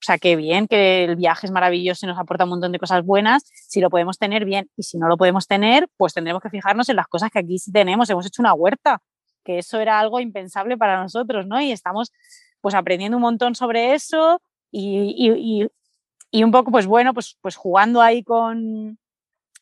O sea, qué bien, que el viaje es maravilloso y nos aporta un montón de cosas buenas, si lo podemos tener bien. Y si no lo podemos tener, pues tendremos que fijarnos en las cosas que aquí sí tenemos. Hemos hecho una huerta, que eso era algo impensable para nosotros, ¿no? Y estamos pues aprendiendo un montón sobre eso y, y, un poco, pues bueno, pues, pues jugando ahí con,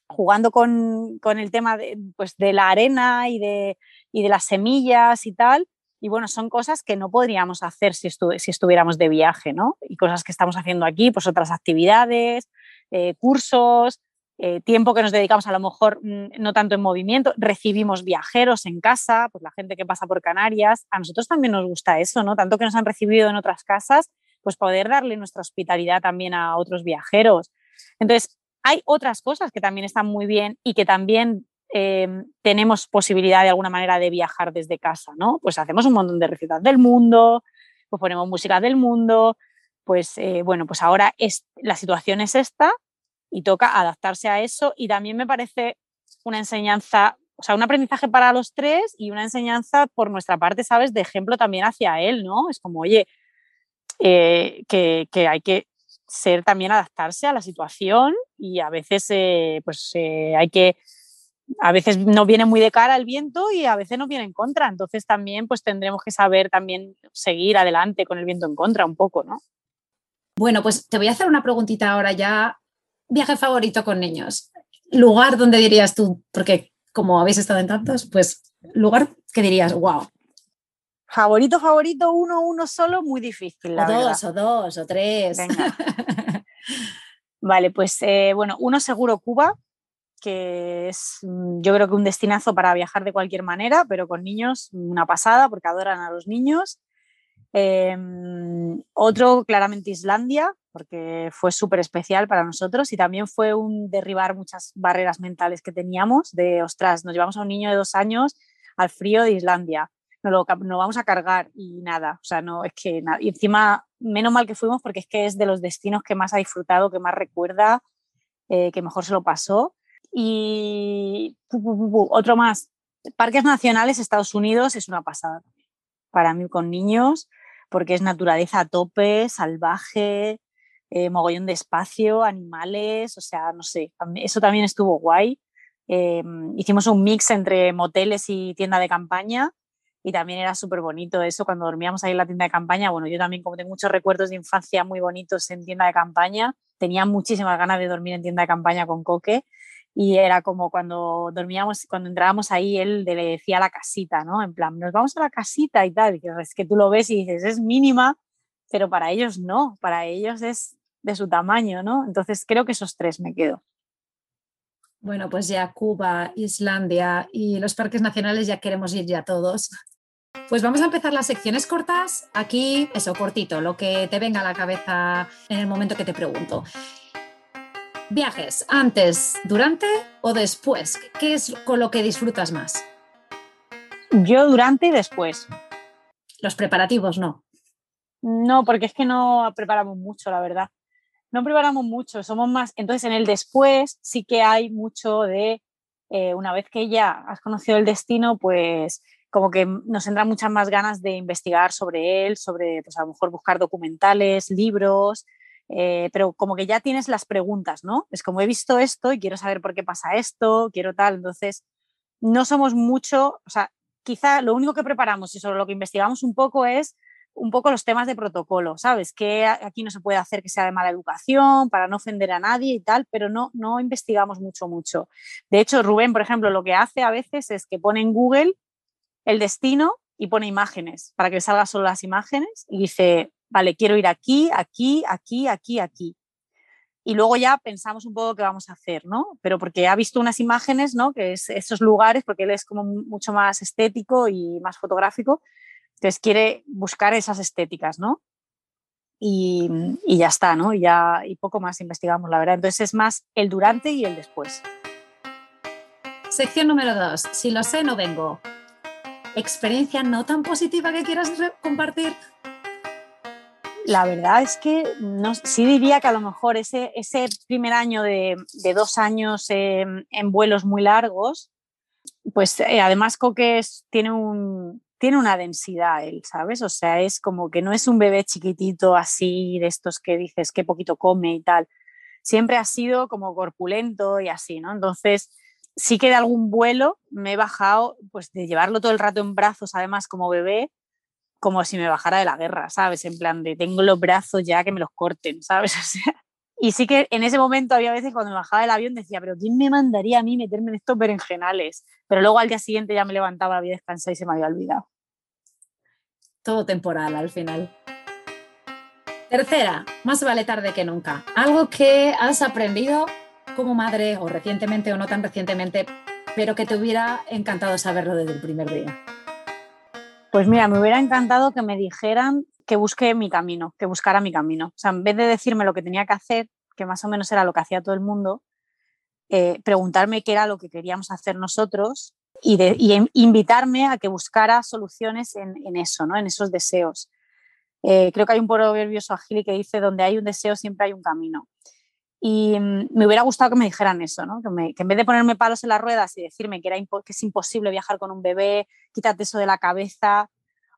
jugando con, con el tema de, pues, de la arena y de, y de las semillas y tal, y bueno, son cosas que no podríamos hacer si, si estuviéramos de viaje, ¿no? Y cosas que estamos haciendo aquí, pues otras actividades, eh, cursos, eh, tiempo que nos dedicamos a lo mejor mm, no tanto en movimiento, recibimos viajeros en casa, pues la gente que pasa por Canarias, a nosotros también nos gusta eso, ¿no? Tanto que nos han recibido en otras casas, pues poder darle nuestra hospitalidad también a otros viajeros. Entonces, hay otras cosas que también están muy bien y que también Em, tenemos posibilidad de alguna manera de viajar desde casa, ¿no? Pues hacemos un montón de recetas del mundo, pues ponemos música del mundo, pues eh, bueno, pues ahora es, la situación es esta y toca adaptarse a eso y también me parece una enseñanza, o sea, un aprendizaje para los tres y una enseñanza por nuestra parte, ¿sabes? De ejemplo también hacia él, ¿no? Es como, oye, eh, que, que, hay que ser también adaptarse a la situación y a veces eh, pues hay que a veces no viene muy de cara el viento y a veces no viene en contra. Entonces también pues tendremos que saber también seguir adelante con el viento en contra un poco, ¿no? Bueno, pues te voy a hacer una preguntita ahora ya. Viaje favorito con niños. Lugar donde dirías tú, porque como habéis estado en tantos, pues lugar que dirías, wow. Favorito, favorito, uno, uno solo, muy difícil. o dos, o dos, o tres. vale, pues eh, bueno, uno seguro Cuba, que es mm, yo creo que un destinazo para viajar de cualquier manera, pero con niños una pasada porque adoran a los niños. Em, otro claramente Islandia, porque fue súper especial para nosotros y también fue un derribar muchas barreras mentales que teníamos de, ostras, nos llevamos a un niño de dos años al frío de Islandia, no lo, vamos a cargar y nada, o sea, no, es que nada. Y encima, menos mal que fuimos porque es que es de los destinos que más ha disfrutado, que más recuerda, eh, que mejor se lo pasó. Y otro más, Parques Nacionales Estados Unidos es una pasada para mí con niños, porque es naturaleza a tope, salvaje, eh, mogollón de espacio, animales, o sea, no sé, eso también estuvo guay. Eh, hicimos un mix entre moteles y tienda de campaña y también era súper bonito eso cuando dormíamos ahí en la tienda de campaña. Bueno, yo también como tengo muchos recuerdos de infancia muy bonitos en tienda de campaña, tenía muchísimas ganas de dormir en tienda de campaña con Coque y era como cuando dormíamos, cuando entrábamos ahí, él le decía la casita, ¿no? En plan, nos vamos a la casita y tal. Y es que tú lo ves y dices, es mínima, pero para ellos no, para ellos es de su tamaño, ¿no? Entonces creo que esos tres me quedo. Bueno, pues ya Cuba, Islandia y los parques nacionales ya queremos ir ya todos. Pues vamos a empezar las secciones cortas. Aquí, eso, cortito, lo que te venga a la cabeza en el momento que te pregunto. Viajes, antes, durante o después. ¿Qué es con lo que disfrutas más? Yo durante y después. Los preparativos no. No, porque es que no preparamos mucho, la verdad. No preparamos mucho, somos más. Entonces, en el después sí que hay mucho de, eh, una vez que ya has conocido el destino, pues como que nos entran muchas más ganas de investigar sobre él, sobre, pues a lo mejor buscar documentales, libros, eh, pero como que ya tienes las preguntas, ¿no? Es como he visto esto y quiero saber por qué pasa esto, quiero tal, entonces no somos mucho, o sea, quizá lo único que preparamos y sobre lo que investigamos un poco es un poco los temas de protocolo, ¿sabes? Que aquí no se puede hacer que sea de mala educación, para no ofender a nadie y tal, pero no, no investigamos mucho, mucho. De hecho, Rubén, por ejemplo, lo que hace a veces es que pone en Google el destino y pone imágenes para que salga solo las imágenes y dice, vale, quiero ir aquí, aquí, aquí, aquí, aquí. Y luego ya pensamos un poco qué vamos a hacer, ¿no? Pero porque ha visto unas imágenes, ¿no? Que es esos lugares, porque él es como mucho más estético y más fotográfico, entonces quiere buscar esas estéticas, ¿no? Y, y ya está, ¿no? Y, ya, y poco más investigamos, la verdad. Entonces es más el durante y el después. Sección número dos. Si lo sé, no vengo. ¿Experiencia no tan positiva que quieras compartir? La verdad es que no, sí diría que a lo mejor ese, ese primer año de, dos años en vuelos muy largos, pues eh, además Coque tiene, un, tiene una densidad él, ¿sabes? O sea, es como que no es un bebé chiquitito así, de estos que dices que poquito come y tal. Siempre ha sido como corpulento y así, ¿no? Entonces, sí que de algún vuelo me he bajado, pues de llevarlo todo el rato en brazos, además como bebé, como si me bajara de la guerra, ¿sabes? En plan de tengo los brazos ya que me los corten, ¿sabes? O sea, y sí que en ese momento había veces cuando me bajaba del avión decía, pero ¿quién me mandaría a mí meterme en estos berenjenales? Pero luego al día siguiente ya me levantaba, había descansado y se me había olvidado. Todo temporal al final. Tercera, más vale tarde que nunca. Algo que has aprendido como madre o recientemente o no tan recientemente, pero que te hubiera encantado saberlo desde el primer día. Pues mira, me hubiera encantado que me dijeran que busque mi camino, que buscara mi camino. O sea, en vez de decirme lo que tenía que hacer, que más o menos era lo que hacía todo el mundo, eh, preguntarme qué era lo que queríamos hacer nosotros y, invitarme a que buscara soluciones en, eso, ¿no? en esos deseos. Eh, creo que hay un proverbio suajili que dice, donde hay un deseo siempre hay un camino. Y mm, me hubiera gustado que me dijeran eso, ¿no? que, que, en vez de ponerme palos en las ruedas y decirme que, era que es imposible viajar con un bebé, quítate eso de la cabeza,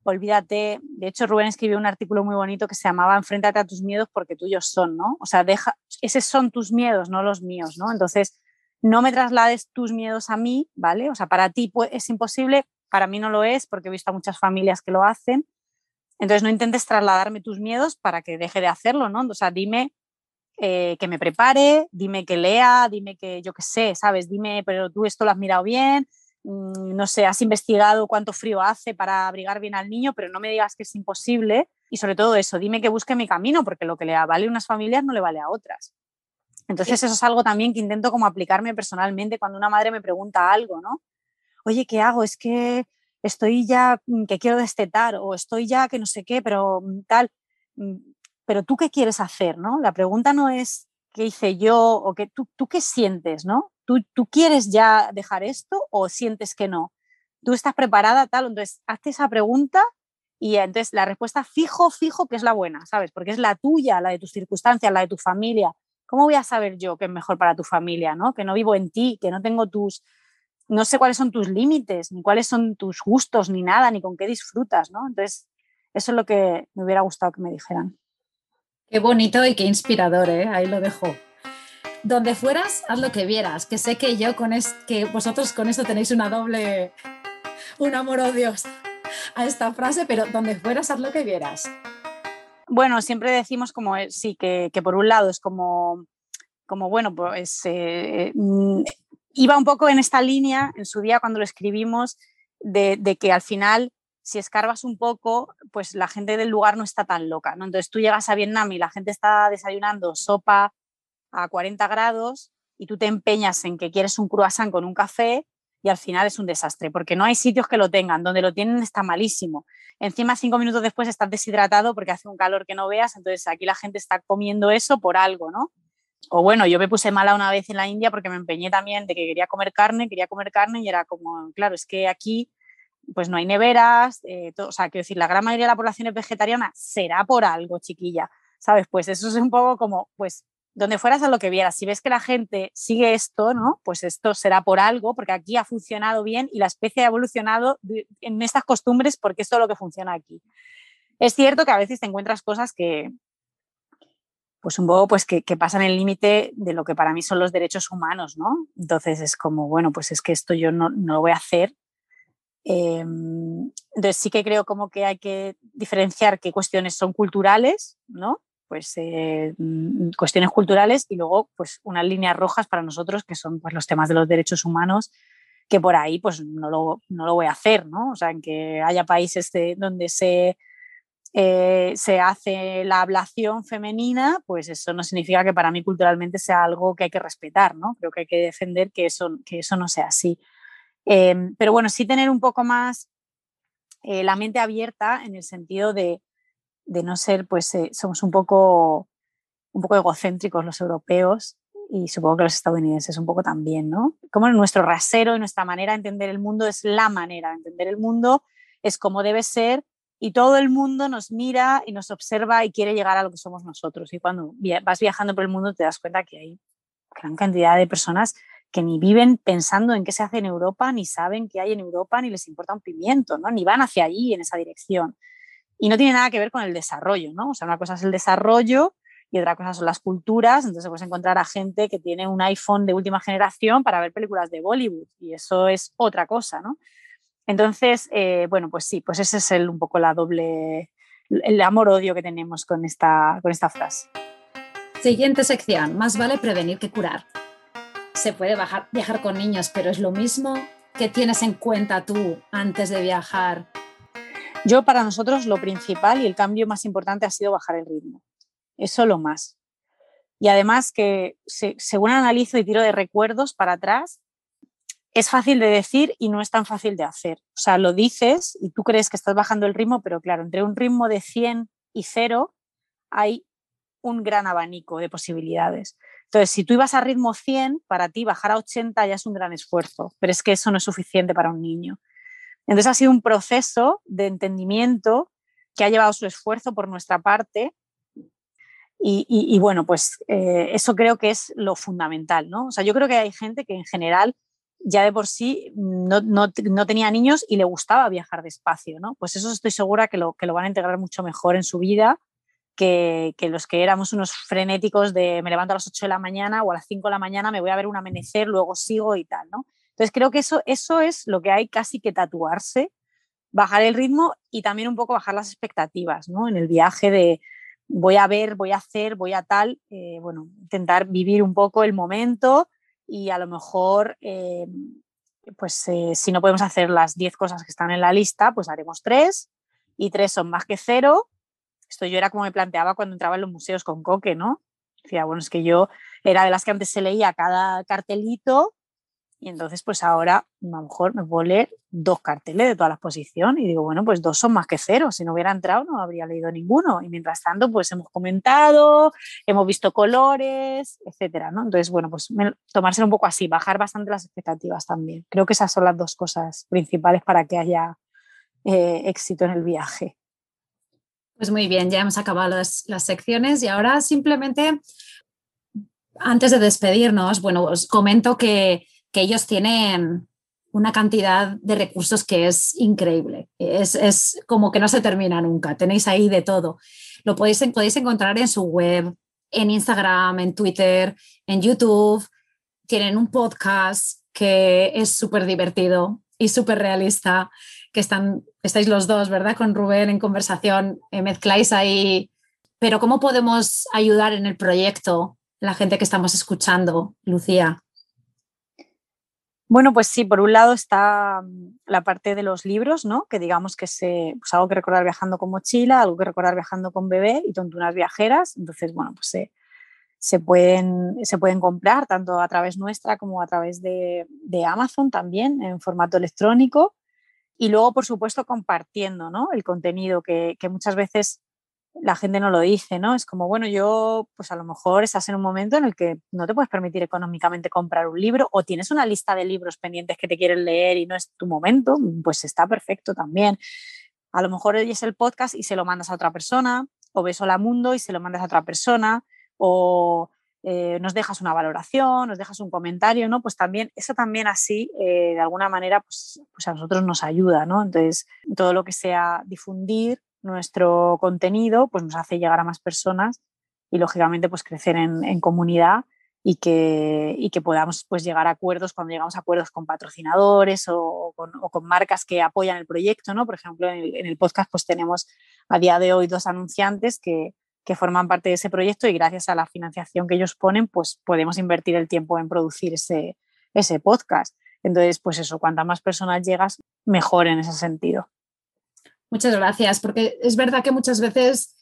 olvídate. De hecho, Rubén escribió un artículo muy bonito que se llamaba Enfréntate a tus miedos porque tuyos son, ¿no? O sea, deja, esos son tus miedos, no los míos, ¿no? Entonces, no me traslades tus miedos a mí, ¿vale? O sea, para ti es imposible, para mí no lo es porque he visto a muchas familias que lo hacen. Entonces, no intentes trasladarme tus miedos para que deje de hacerlo, ¿no? O sea, dime eh, que me prepare, dime que lea, dime que yo qué sé, ¿sabes? Dime, pero tú esto lo has mirado bien, Mm, no sé, has investigado cuánto frío hace para abrigar bien al niño, pero no me digas que es imposible. Y sobre todo eso, dime que busque mi camino, porque lo que le vale a unas familias no le vale a otras. Entonces eso es algo también que intento como aplicarme personalmente cuando una madre me pregunta algo, ¿no? Oye, ¿qué hago? Es que estoy ya mm, que quiero destetar o estoy ya que no sé qué, pero mm, tal. Pero tú qué quieres hacer, ¿no? La pregunta no es qué hice yo o qué, tú, tú qué sientes, ¿no? ¿Tú, quieres ya dejar esto o sientes que no? ¿Tú estás preparada tal? Entonces, hazte esa pregunta y entonces la respuesta fijo, fijo, que es la buena, ¿sabes? Porque es la tuya, la de tus circunstancias, la de tu familia. ¿Cómo voy a saber yo qué es mejor para tu familia, ¿no? Que no vivo en ti, que no tengo tus, no sé cuáles son tus límites, ni cuáles son tus gustos, ni nada, ni con qué disfrutas, ¿no? Entonces, eso es lo que me hubiera gustado que me dijeran. Qué bonito y qué inspirador, ¿eh? Ahí lo dejo donde fueras, haz lo que vieras, que sé que yo con es, que vosotros con esto tenéis una doble, un amor o Dios a esta frase, pero donde fueras, haz lo que vieras. Bueno, siempre decimos como eh, sí, que, por un lado es como, como bueno, pues eh, mm, iba un poco en esta línea en su día cuando lo escribimos, de, de, que al final, si escarbas un poco, pues la gente del lugar no está tan loca, ¿no? Entonces tú llegas a Vietnam y la gente está desayunando sopa a 40 grados y tú te empeñas en que quieres un croissant con un café y al final es un desastre, porque no hay sitios que lo tengan, donde lo tienen está malísimo. Encima, cinco minutos después estás deshidratado porque hace un calor que no veas, entonces aquí la gente está comiendo eso por algo, ¿no? O bueno, yo me puse mala una vez en la India porque me empeñé también de que quería comer carne, quería comer carne y era como, claro, es que aquí pues no hay neveras, eh, o sea, quiero decir, la gran mayoría de la población es vegetariana, será por algo, chiquilla, ¿sabes? Pues eso es un poco como, pues donde fueras a lo que vieras, si ves que la gente sigue esto, ¿no? Pues esto será por algo, porque aquí ha funcionado bien y la especie ha evolucionado en estas costumbres porque esto es lo que funciona aquí. Es cierto que a veces te encuentras cosas que, pues un poco, pues que, pasan el límite de lo que para mí son los derechos humanos, ¿no? Entonces es como, bueno, pues es que esto yo no, lo voy a hacer. Em, entonces sí que creo como que hay que diferenciar qué cuestiones son culturales, ¿no? pues eh, mm, cuestiones culturales y luego pues unas líneas rojas para nosotros que son pues los temas de los derechos humanos que por ahí pues no lo, no lo voy a hacer, ¿no? O sea, en que haya países donde se, eh, se hace la ablación femenina, pues eso no significa que para mí culturalmente sea algo que hay que respetar, ¿no? Creo que hay que defender que eso, que eso no sea así. Em, pero bueno, sí tener un poco más eh, la mente abierta en el sentido de, de no ser, pues eh, somos un poco, un poco egocéntricos los europeos y supongo que los estadounidenses un poco también, ¿no? Como nuestro rasero y nuestra manera de entender el mundo es la manera de entender el mundo, es como debe ser y todo el mundo nos mira y nos observa y quiere llegar a lo que somos nosotros. Y cuando vas viajando por el mundo te das cuenta que hay gran cantidad de personas que ni viven pensando en qué se hace en Europa, ni saben qué hay en Europa, ni les importa un pimiento, ¿no? ni van hacia allí en esa dirección. Y no tiene nada que ver con el desarrollo, ¿no? O sea, una cosa es el desarrollo y otra cosa son las culturas, entonces puedes encontrar a gente que tiene un iPhone de última generación para ver películas de Bollywood y eso es otra cosa, ¿no? Entonces, eh, bueno, pues sí, pues ese es el, un poco la doble, el amor-odio que tenemos con esta, con esta frase. Siguiente sección, más vale prevenir que curar. Se puede viajar con niños, pero es lo mismo que tienes en cuenta tú antes de viajar. Yo para nosotros lo principal y el cambio más importante ha sido bajar el ritmo. Eso lo más. Y además que según analizo y tiro de recuerdos para atrás, es fácil de decir y no es tan fácil de hacer. O sea, lo dices y tú crees que estás bajando el ritmo, pero claro, entre un ritmo de 100 y 0 hay un gran abanico de posibilidades. Entonces, si tú ibas a ritmo 100, para ti bajar a 80 ya es un gran esfuerzo, pero es que eso no es suficiente para un niño. Entonces, ha sido un proceso de entendimiento que ha llevado su esfuerzo por nuestra parte y, bueno, pues eh, eso creo que es lo fundamental, ¿no? O sea, yo creo que hay gente que en general ya de por sí no, no, no, tenía niños y le gustaba viajar despacio, ¿no? Pues eso estoy segura que lo, que lo van a integrar mucho mejor en su vida que, los que éramos unos frenéticos de me levanto a las 8 de la mañana o a las 5 de la mañana, me voy a ver un amanecer, luego sigo y tal, ¿no? Entonces creo que eso, eso es lo que hay casi que tatuarse, bajar el ritmo y también un poco bajar las expectativas, ¿no? En el viaje de voy a ver, voy a hacer, voy a tal, eh, bueno, intentar vivir un poco el momento, y a lo mejor, eh, pues eh, si no podemos hacer las 10 cosas que están en la lista, pues haremos tres y tres son más que cero. Esto yo era como me planteaba cuando entraba en los museos con Coque, ¿no? Decía, bueno, es que yo era de las que antes se leía cada cartelito y entonces, pues ahora a lo mejor me puedo leer dos carteles de toda la exposición y digo, bueno, pues dos son más que cero. Si no hubiera entrado, no habría leído ninguno. Y mientras tanto, pues hemos comentado, hemos visto colores, etcétera, ¿no? Entonces, bueno, pues tomárselo un poco así, bajar bastante las expectativas también. Creo que esas son las dos cosas principales para que haya eh, éxito en el viaje. Pues muy bien, ya hemos acabado las, las secciones y ahora simplemente, antes de despedirnos, bueno, os comento que que ellos tienen una cantidad de recursos que es increíble. Es, como que no se termina nunca. Tenéis ahí de todo. Lo podéis, podéis encontrar en su web, en Instagram, en Twitter, en YouTube. Tienen un podcast que es súper divertido y súper realista, que están, estáis los dos, ¿verdad? Con Rubén en conversación, eh, mezcláis ahí. Pero ¿cómo podemos ayudar en el proyecto la gente que estamos escuchando, Lucía? Bueno, pues sí, por un lado está mm, la parte de los libros, ¿no? Que digamos que es pues algo que recordar viajando con mochila, algo que recordar viajando con bebé y tontunas viajeras. Entonces, bueno, pues se, pueden, se pueden comprar tanto a través nuestra como a través de, Amazon también en formato electrónico. Y luego, por supuesto, compartiendo ¿no? el contenido que, que muchas veces la gente no lo dice, ¿no? Es como, bueno, yo, pues a lo mejor estás en un momento en el que no te puedes permitir económicamente comprar un libro o tienes una lista de libros pendientes que te quieren leer y no es tu momento, pues está perfecto también. A lo mejor oyes el podcast y se lo mandas a otra persona, o ves Hola Mundo y se lo mandas a otra persona, o eh, nos dejas una valoración, nos dejas un comentario, ¿no? Pues también, eso también así, eh, de alguna manera, pues, pues a nosotros nos ayuda, ¿no? Entonces, todo lo que sea difundir nuestro contenido pues nos hace llegar a más personas y lógicamente pues crecer en, comunidad y que, y que podamos pues llegar a acuerdos cuando llegamos a acuerdos con patrocinadores o con, marcas que apoyan el proyecto, ¿no? Por ejemplo, en el, podcast pues tenemos a día de hoy dos anunciantes que, que forman parte de ese proyecto y gracias a la financiación que ellos ponen pues podemos invertir el tiempo en producir ese, ese podcast. Entonces, pues eso, cuantas más personas llegas, mejor en ese sentido. Muchas gracias, porque es verdad que muchas veces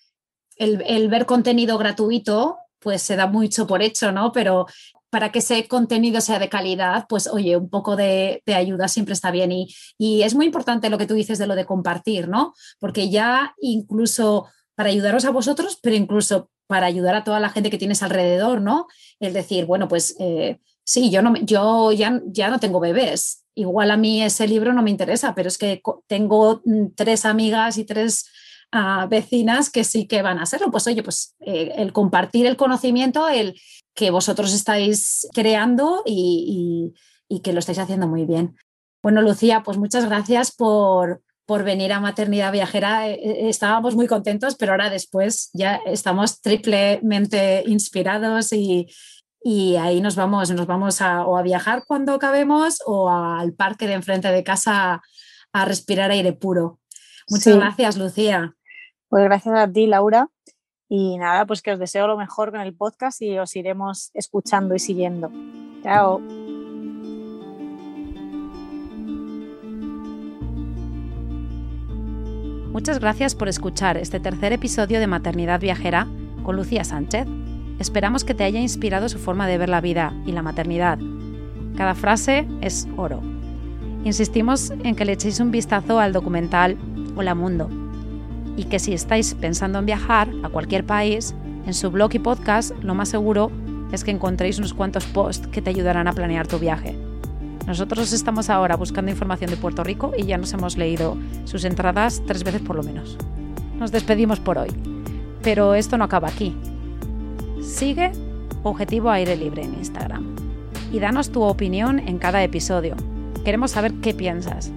el, ver contenido gratuito pues se da mucho por hecho, ¿no? Pero para que ese contenido sea de calidad, pues oye, un poco de, ayuda siempre está bien. Y, y, es muy importante lo que tú dices de lo de compartir, ¿no? Porque ya incluso para ayudaros a vosotros, pero incluso para ayudar a toda la gente que tienes alrededor, ¿no? Es decir, bueno, pues eh, sí, yo, no, yo ya, ya no tengo bebés, igual a mí ese libro no me interesa, pero es que tengo mm, tres amigas y tres ah, vecinas que sí que van a hacerlo. Pues oye, pues eh, el compartir el conocimiento, el que vosotros estáis creando y, que lo estáis haciendo muy bien. Bueno, Lucía, pues muchas gracias por, por venir a Maternidad Viajera. Eh, eh, estábamos muy contentos, pero ahora después ya estamos triplemente inspirados y, y ahí nos vamos, nos vamos a, o a viajar cuando acabemos o al parque de enfrente de casa a respirar aire puro. Muchas gracias, Lucía. Pues gracias a ti, Laura. Y nada, pues que os deseo lo mejor con el podcast y os iremos escuchando y siguiendo. Chao. Muchas gracias por escuchar este tercer episodio de Maternidad Viajera con Lucía Sánchez. Esperamos que te haya inspirado su forma de ver la vida y la maternidad. Cada frase es oro. Insistimos en que le echéis un vistazo al documental Hola Mundo y que si estáis pensando en viajar a cualquier país, en su blog y podcast lo más seguro es que encontréis unos cuantos posts que te ayudarán a planear tu viaje. Nosotros estamos ahora buscando información de Puerto Rico y ya nos hemos leído sus entradas tres veces por lo menos. Nos despedimos por hoy. Pero esto no acaba aquí. Sigue Objetivo Aire Libre en Instagram y danos tu opinión en cada episodio. Queremos saber qué piensas.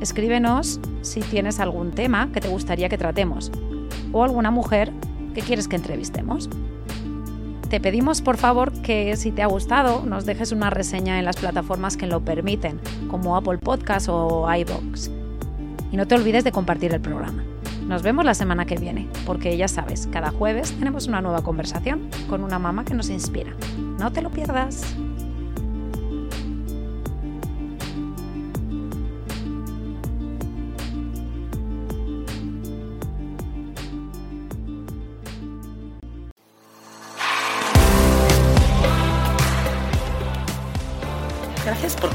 Escríbenos si tienes algún tema que te gustaría que tratemos o alguna mujer que quieres que entrevistemos. Te pedimos por favor que si te ha gustado nos dejes una reseña en las plataformas que lo permiten, como Apple Podcasts o iBox. Y no te olvides de compartir el programa. Nos vemos la semana que viene, porque ya sabes, cada jueves tenemos una nueva conversación con una mamá que nos inspira. No te lo pierdas.